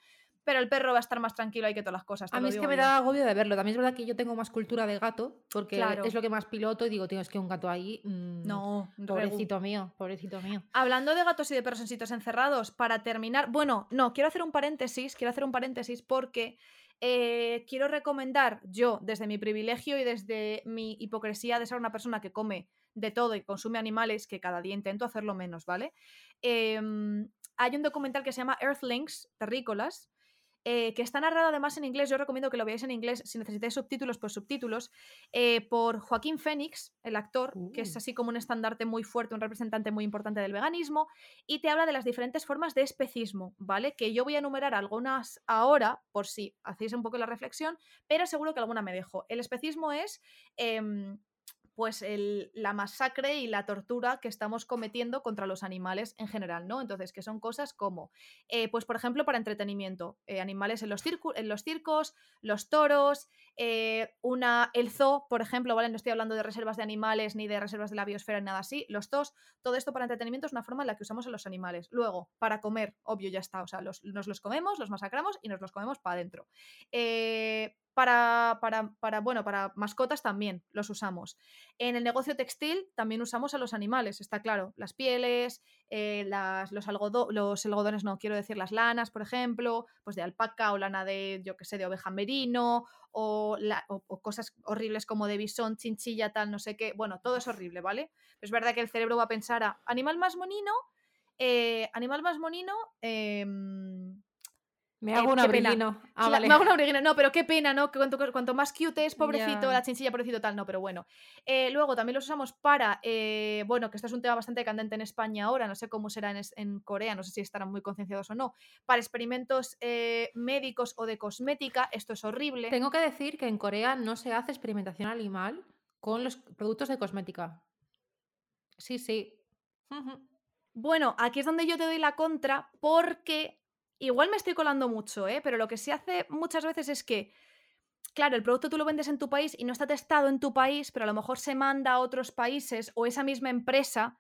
Pero el perro va a estar más tranquilo ahí que todas las cosas. A mí es que me yo. da agobio de verlo. También es verdad que yo tengo más cultura de gato, porque Claro. es lo que más piloto y digo, tío, es que un gato ahí. mm, No, regu. Pobrecito mío, pobrecito mío. Hablando de gatos y de perros en sitios encerrados, para terminar, bueno, no, quiero hacer un paréntesis, quiero hacer un paréntesis porque eh, quiero recomendar yo, desde mi privilegio y desde mi hipocresía de ser una persona que come de todo y consume animales, que cada día intento hacerlo menos, ¿vale? Em, hay un documental que se llama Earthlings, terrícolas, eh, que está narrado además en inglés. Yo recomiendo que lo veáis en inglés. Si necesitáis subtítulos, pues subtítulos. eh, por Joaquín Phoenix, el actor, que es Uh. así como un estandarte muy fuerte, un representante muy importante del veganismo. Y te habla de las diferentes formas de especismo, ¿vale? Que yo voy a enumerar algunas ahora, por si hacéis un poco la reflexión, pero seguro que alguna me dejo. El especismo es. em, pues la masacre y la tortura que estamos cometiendo contra los animales en general, ¿no? Entonces, que son cosas como, eh, pues por ejemplo, para entretenimiento, eh, animales en los, en los circos, los toros, eh, una, el zoo, por ejemplo, ¿vale? No estoy hablando de reservas de animales ni de reservas de la biosfera ni nada así, los zoos, todo esto para entretenimiento es una forma en la que usamos a los animales. Luego, para comer, obvio, ya está, o sea, nos los comemos, los masacramos y nos los comemos para adentro. Eh, para, para, para, bueno, para mascotas también los usamos. En el negocio textil también usamos a los animales, está claro. Las pieles, eh, las, los, algodo- los algodones, no, quiero decir las lanas, por ejemplo, pues de alpaca o lana de, yo que sé, de oveja merino o, cosas horribles como de bisón, chinchilla, tal, no sé qué. Bueno, todo es horrible, ¿vale? Es verdad que el cerebro va a pensar a animal más monino, eh, animal más monino, em, Me Eh, hago un qué pena. abriguino. Ah, vale. Me hago una abriguina. No, pero qué pena, ¿no? Que Cuanto, cuanto más cute es, pobrecito, la chinchilla, pobrecito, tal, no, pero bueno. Eh, luego también los usamos para, eh, bueno, que esto es un tema bastante candente en España ahora, no sé cómo será en, en Corea, no sé si estarán muy concienciados o no, para experimentos eh, médicos o de cosmética, esto es horrible. Tengo que decir que en Corea no se hace experimentación animal con los productos de cosmética. Sí, sí. Bueno, aquí es donde yo te doy la contra porque igual me estoy colando mucho, ¿eh? pero lo que se hace muchas veces es que, claro, el producto tú lo vendes en tu país y no está testado en tu país, pero a lo mejor se manda a otros países o esa misma empresa.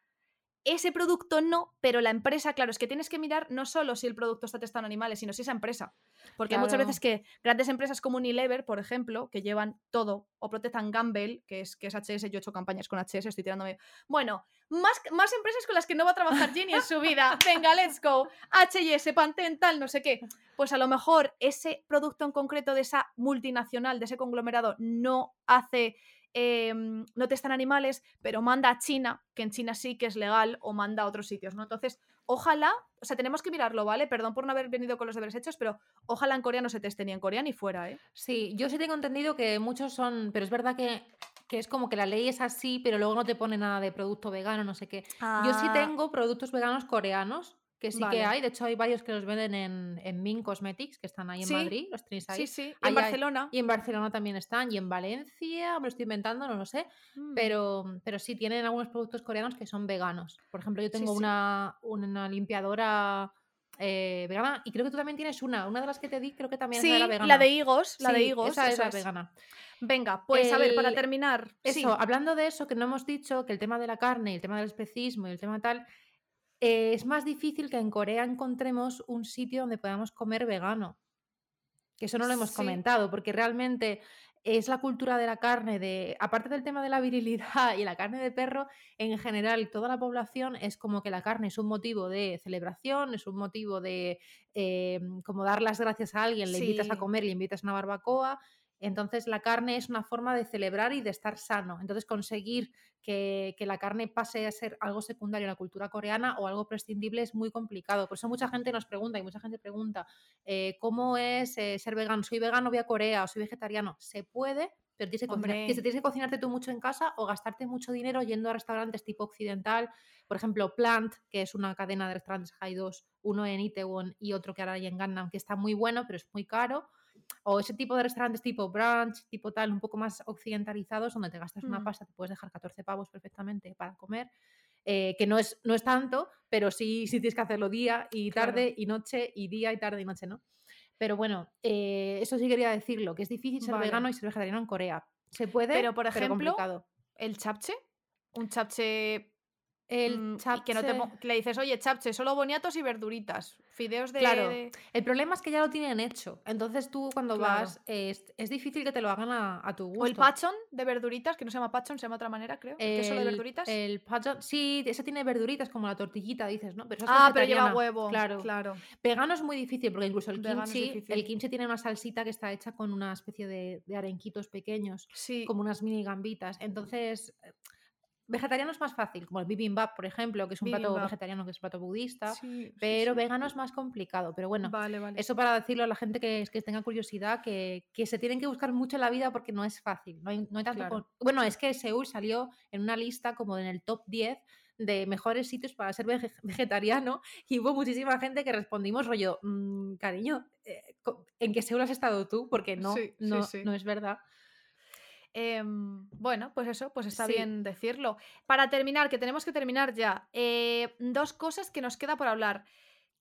Ese producto no, pero la empresa, claro, es que tienes que mirar no solo si el producto está testado en animales, sino si esa empresa. Porque hay muchas veces que grandes empresas como Unilever, por ejemplo, que llevan todo, o Protectan Gamble, que es, que es HS, yo he hecho campañas con HS, estoy tirándome. Bueno, más, más empresas con las que no va a trabajar Jenny en su vida. Venga, let's go. HS, Pantene, tal, no sé qué. Pues a lo mejor ese producto en concreto de esa multinacional, de ese conglomerado, no hace. Eh, no testan animales, pero manda a China, que en China sí que es legal, o manda a otros sitios, ¿no? Entonces, ojalá, o sea, tenemos que mirarlo, ¿vale? Perdón por no haber venido con los deberes hechos, pero ojalá en Corea no se teste ni en Corea ni fuera, ¿eh? Sí, yo sí tengo entendido que muchos son, pero es verdad que, que es como que la ley es así, pero luego no te pone nada de producto vegano, no sé qué. Yo sí Ah, tengo productos veganos coreanos, que sí Vale. que hay. De hecho, hay varios que los venden en, en Min Cosmetics, que están ahí en Sí, Madrid, los tenéis ahí. Sí, sí. Y en hay- Barcelona. Y en Barcelona también están, y en Valencia, me lo estoy inventando, no lo sé, Mm. pero, pero sí tienen algunos productos coreanos que son veganos. Por ejemplo, yo tengo sí. Una, una limpiadora eh, vegana y creo que tú también tienes una. Una de las que te di creo que también Sí, era vegana. la de higos, la de higos. Esa es la es. vegana. Venga, pues a ver, para terminar. Eso, sí. hablando de eso, que no hemos dicho, que el tema de la carne y el tema del especismo y el tema tal, eh, es más difícil que en Corea encontremos un sitio donde podamos comer vegano. Que eso no lo hemos Sí. comentado, porque realmente es la cultura de la carne, de, aparte del tema de la virilidad y la carne de perro, en general toda la población es como que la carne es un motivo de celebración, es un motivo de eh, como dar las gracias a alguien, le invitas a comer, le invitas a una barbacoa Entonces la carne es una forma de celebrar y de estar sano. Entonces conseguir que, que, la carne pase a ser algo secundario en la cultura coreana o algo prescindible es muy complicado. Por eso mucha gente nos pregunta y mucha gente pregunta, eh, ¿cómo es eh, ser vegano? ¿Soy vegano, voy a Corea o soy vegetariano? Se puede, pero tienes que, cocinar, tienes que cocinarte tú mucho en casa o gastarte mucho dinero yendo a restaurantes tipo occidental. Por ejemplo, Plant, que es una cadena de restaurantes, hay dos, uno en Itaewon y otro que ahora hay en Gangnam, que está muy bueno, pero es muy caro o ese tipo de restaurantes tipo brunch, tipo tal, un poco más occidentalizados, donde te gastas una Mm. pasta, te puedes dejar 14 pavos perfectamente para comer, eh, que no es, no es tanto, pero sí, sí tienes que hacerlo día y Claro. tarde y noche y día y tarde y noche, ¿no? Pero bueno, eh, eso sí quería decirlo, que es difícil ser Vale. vegano y ser vegetariano en Corea. Se puede, Pero, por ejemplo, complicado. ¿El chapche? Un chapche El mm, y que no te chapche- pon- que le dices, oye, chapche, solo boniatos y verduritas. Fideos de. Claro. El problema es que ya lo tienen hecho. Entonces tú cuando Claro. vas, es, es difícil que te lo hagan a, a tu gusto. O el pachon de verduritas, que no se llama pachon, se llama de otra manera, creo. que es solo de El- verduritas. El pacho- sí, ese tiene verduritas como la tortillita, dices, ¿no? Pero eso es ah, pero lleva huevo. Claro. claro. Vegano es muy difícil porque incluso el kimchi, el kimchi tiene una salsita que está hecha con una especie de, de arenquitos pequeños, Sí. como unas mini gambitas. Entonces, vegetariano es más fácil, como el bibimbap, por ejemplo, que es un plato vegetariano, que es un plato budista. Sí, Pero sí. vegano es más complicado. Pero bueno, Vale, vale. eso para decirlo a la gente que, que tenga curiosidad, que, que se tienen que buscar mucho en la vida porque no es fácil. No hay, no hay tanto Claro. con- Bueno, es que Seúl salió en una lista como en el top 10 de mejores sitios para ser vege- vegetariano y hubo muchísima gente que respondimos rollo, "Mm, cariño, eh, ¿en qué Seúl has estado tú? Porque no, no, no es verdad. Em, bueno, pues eso, pues está Sí. bien decirlo. Para terminar, que tenemos que terminar ya, eh, dos cosas que nos queda por hablar.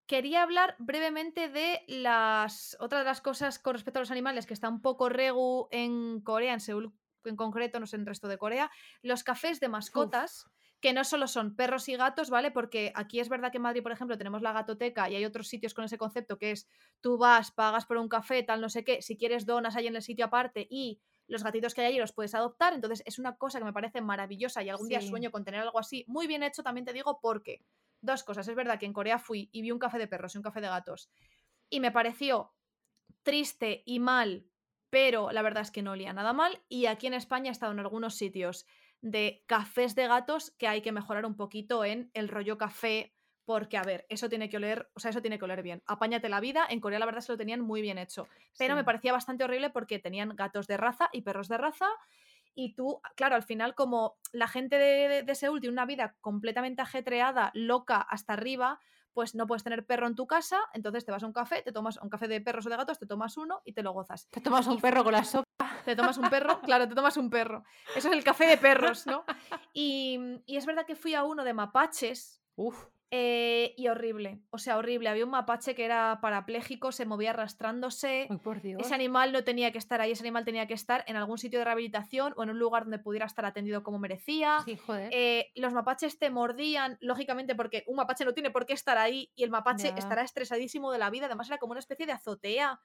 Quería hablar brevemente de las. Otra de las cosas con respecto a los animales que está un poco regu en Corea, en Seúl en concreto, no sé en el resto de Corea. Los cafés de mascotas, que no solo son perros y gatos, ¿vale? Porque aquí es verdad que en Madrid, por ejemplo, tenemos la gatoteca y hay otros sitios con ese concepto que es tú vas, pagas por un café, tal, no sé qué. Si quieres donas hay en el sitio aparte y los gatitos que hay allí los puedes adoptar. Entonces es una cosa que me parece maravillosa y algún día sueño con tener algo así. Muy bien hecho, también te digo, porque dos cosas. Es verdad que en Corea fui y vi un café de perros y un café de gatos. Y me pareció triste y mal, pero la verdad es que no olía nada mal. Y aquí en España he estado en algunos sitios de cafés de gatos que hay que mejorar un poquito en el rollo café. Porque, a ver, eso tiene que oler, o sea, eso tiene que oler bien. Apáñate la vida. En Corea, la verdad, se lo tenían muy bien hecho. Pero Sí. me parecía bastante horrible porque tenían gatos de raza y perros de raza. Y tú, claro, al final, como la gente de, de- de Seúl tiene una vida completamente ajetreada, loca hasta arriba, pues no puedes tener perro en tu casa, entonces te vas a un café, te tomas un café de perros o de gatos, te tomas uno y te lo gozas. Te tomas un perro con la sopa. Te tomas un perro, claro, te tomas un perro. Eso es el café de perros, ¿no? Y, y es verdad que fui a uno de mapaches Uf, eh, y horrible, o sea, horrible. Había un mapache que era parapléjico, se movía arrastrándose. uy, por Dios. Ese animal no tenía que estar ahí, ese animal tenía que estar en algún sitio de rehabilitación o en un lugar donde pudiera estar atendido como merecía. Sí, joder. Eh, los mapaches te mordían, lógicamente, porque un mapache no tiene por qué estar ahí y el mapache Ya. estará estresadísimo de la vida. Además, era como una especie de azotea.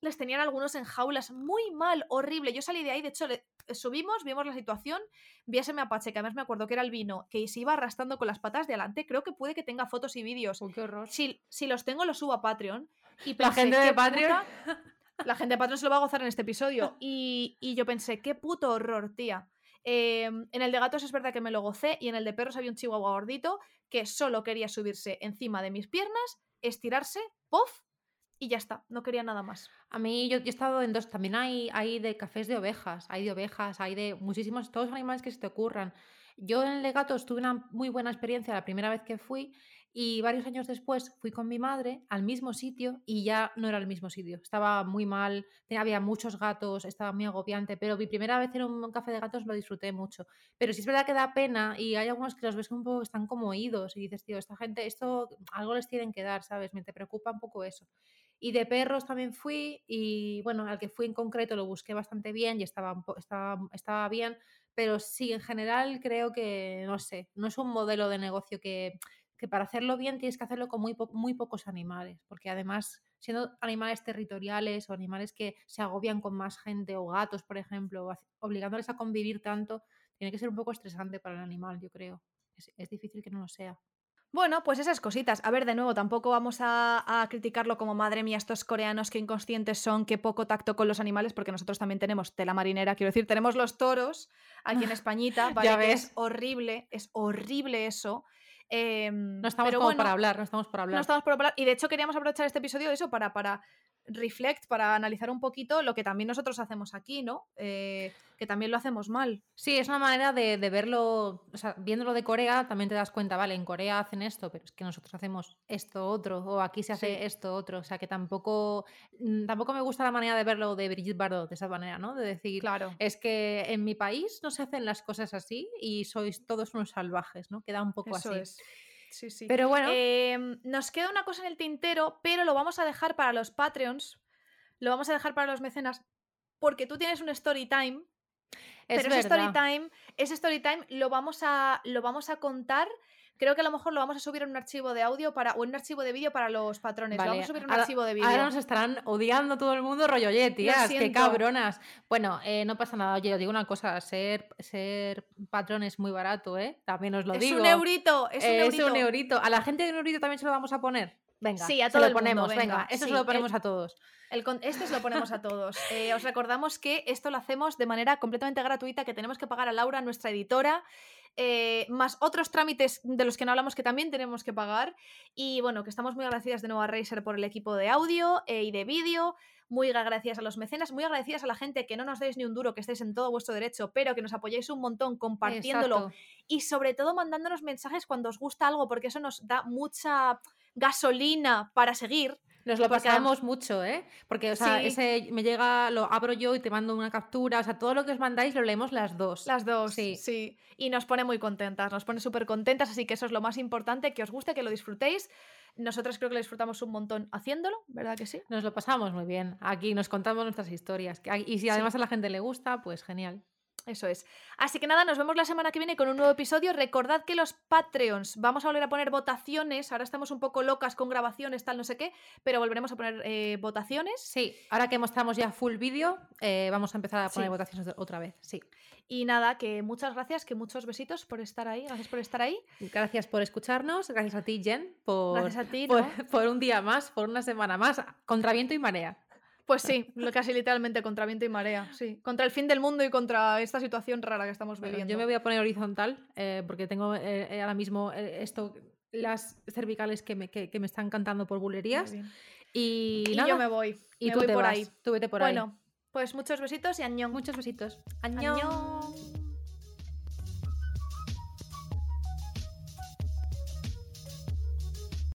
Les tenían algunos en jaulas, muy mal, horrible. Yo salí de ahí, de hecho, le- subimos, vimos la situación, vi a ese mapache, que además me acuerdo que era el vino, que se iba arrastrando con las patas de adelante. Creo que puede que tenga fotos y vídeos. Uy, qué horror. Si, si los tengo, los subo a Patreon. Y La pensé, gente de "Qué Patreon". puta- La gente de Patreon se lo va a gozar en este episodio. Y, y yo pensé, qué puto horror, tía. Eh, en el de gatos es verdad que me lo gocé y en el de perros había un chihuahua gordito que solo quería subirse encima de mis piernas, estirarse, ¡pof! Y ya está, no quería nada más. A mí, yo, he estado en dos, también hay, hay de cafés de ovejas, hay de ovejas, hay de muchísimos, todos los animales que se te ocurran. Yo en el de gatos tuve una muy buena experiencia la primera vez que fui y varios años después fui con mi madre al mismo sitio y ya no era el mismo sitio. Estaba muy mal, había muchos gatos, estaba muy agobiante, pero mi primera vez en un café de gatos lo disfruté mucho. Pero sí es verdad que da pena y hay algunos que los ves un poco que están como oídos y dices, tío, esta gente, esto algo les tienen que dar, ¿sabes? Me te preocupa un poco eso. Y de perros también fui y bueno, al que fui en concreto lo busqué bastante bien y estaba, estaba, estaba bien, pero sí, en general creo que, no sé, no es un modelo de negocio que, que para hacerlo bien tienes que hacerlo con muy, po- muy pocos animales, porque además siendo animales territoriales o animales que se agobian con más gente o gatos, por ejemplo, obligándoles a convivir tanto, tiene que ser un poco estresante para el animal, yo creo. Es difícil que no lo sea. Bueno, pues esas cositas. A ver, de nuevo, tampoco vamos a, a criticarlo como madre mía, estos coreanos que inconscientes son, qué poco tacto con los animales, porque nosotros también tenemos tela marinera, quiero decir, tenemos los toros aquí en Españita, ¿vale? Ya que ves. es horrible, es horrible eso. Em, No estamos pero como bueno, para hablar, no estamos para hablar. no estamos por hablar. Y de hecho queríamos aprovechar este episodio de eso para, para reflect, para analizar un poquito lo que también nosotros hacemos aquí, ¿no? Eh, que también lo hacemos mal. Sí, es una manera de, de verlo, o sea, viéndolo de Corea también te das cuenta, vale, en Corea hacen esto, pero es que nosotros hacemos esto otro, o aquí se hace Sí. esto otro, o sea que tampoco, mm, tampoco me gusta la manera de verlo de Brigitte Bardot de esa manera, ¿no? De decir, Claro. es que en mi país no se hacen las cosas así y sois todos unos salvajes, ¿no? Queda un poco Eso así. es. Sí, sí. Pero bueno, Em, nos queda una cosa en el tintero, pero lo vamos a dejar para los Patreons. Lo vamos a dejar para los mecenas. Porque tú tienes un story time. es pero ese story time, ese story time lo vamos a, lo vamos a contar. Creo que a lo mejor lo vamos a subir en un archivo de audio para, o en un archivo de vídeo para los patrones. Lo vamos a subir en un ahora- archivo de vídeo. Ahora nos estarán odiando todo el mundo, rollo, oye, tías, qué cabronas. Bueno, eh, no pasa nada. Oye, os digo una cosa, ser, ser patrón es muy barato, ¿eh? También os lo es digo. un eurito, es un Eh, eurito. eurito. ¿A la gente de un eurito también se lo vamos a poner? Venga, Sí, a se todo lo mundo, ponemos, venga, venga. Eso sí, se lo el- ponemos a todos. El este se lo ponemos a todos. Eh, os recordamos que esto lo hacemos de manera completamente gratuita, que tenemos que pagar a Laura, nuestra editora, eh, más otros trámites de los que no hablamos que también tenemos que pagar. Y bueno, que estamos muy agradecidas de nuevo a Razer por el equipo de audio eh, y de vídeo. Muy agradecidas a los mecenas, muy agradecidas a la gente que no nos deis ni un duro, que estéis en todo vuestro derecho, pero que nos apoyéis un montón compartiéndolo Exacto. y sobre todo mandándonos mensajes cuando os gusta algo, porque eso nos da mucha gasolina para seguir. Nos lo Porque pasamos mucho, ¿eh? Porque, o sea, Sí. ese me llega, lo abro yo y te mando una captura. O sea, todo lo que os mandáis lo leemos las dos. Las dos, Sí. sí. Y nos pone muy contentas, nos pone súper contentas, así que eso es lo más importante, que os guste, que lo disfrutéis. Nosotros creo que lo disfrutamos un montón haciéndolo, ¿verdad que sí? Nos lo pasamos muy bien. Aquí nos contamos nuestras historias. Y si además a la gente le gusta, pues genial. Eso es. Así que nada, nos vemos la semana que viene con un nuevo episodio. Recordad que los Patreons vamos a volver a poner votaciones. Ahora estamos un poco locas con grabaciones, tal, no sé qué, pero volveremos a poner eh, votaciones. Sí, ahora que mostramos ya full vídeo, eh, vamos a empezar a poner Sí. votaciones otra vez. Sí. Y nada, que muchas gracias, que muchos besitos por estar ahí. Gracias por estar ahí. Gracias por escucharnos, gracias a ti, Jen, por, Gracias a ti, por, por un día más, por una semana más, contra viento y marea. Pues sí, lo casi literalmente contra viento y marea, sí. Contra el fin del mundo y contra esta situación rara que estamos Bueno, viviendo. yo me voy a poner horizontal eh, porque tengo eh, eh, ahora mismo esto, las cervicales que me, que, que me están cantando por bulerías. Y, Y, nada, yo me voy. y me tú voy te por vas, ahí. tú vete por ahí. Bueno, pues muchos besitos y añón. Muchos besitos. Añón. Añón.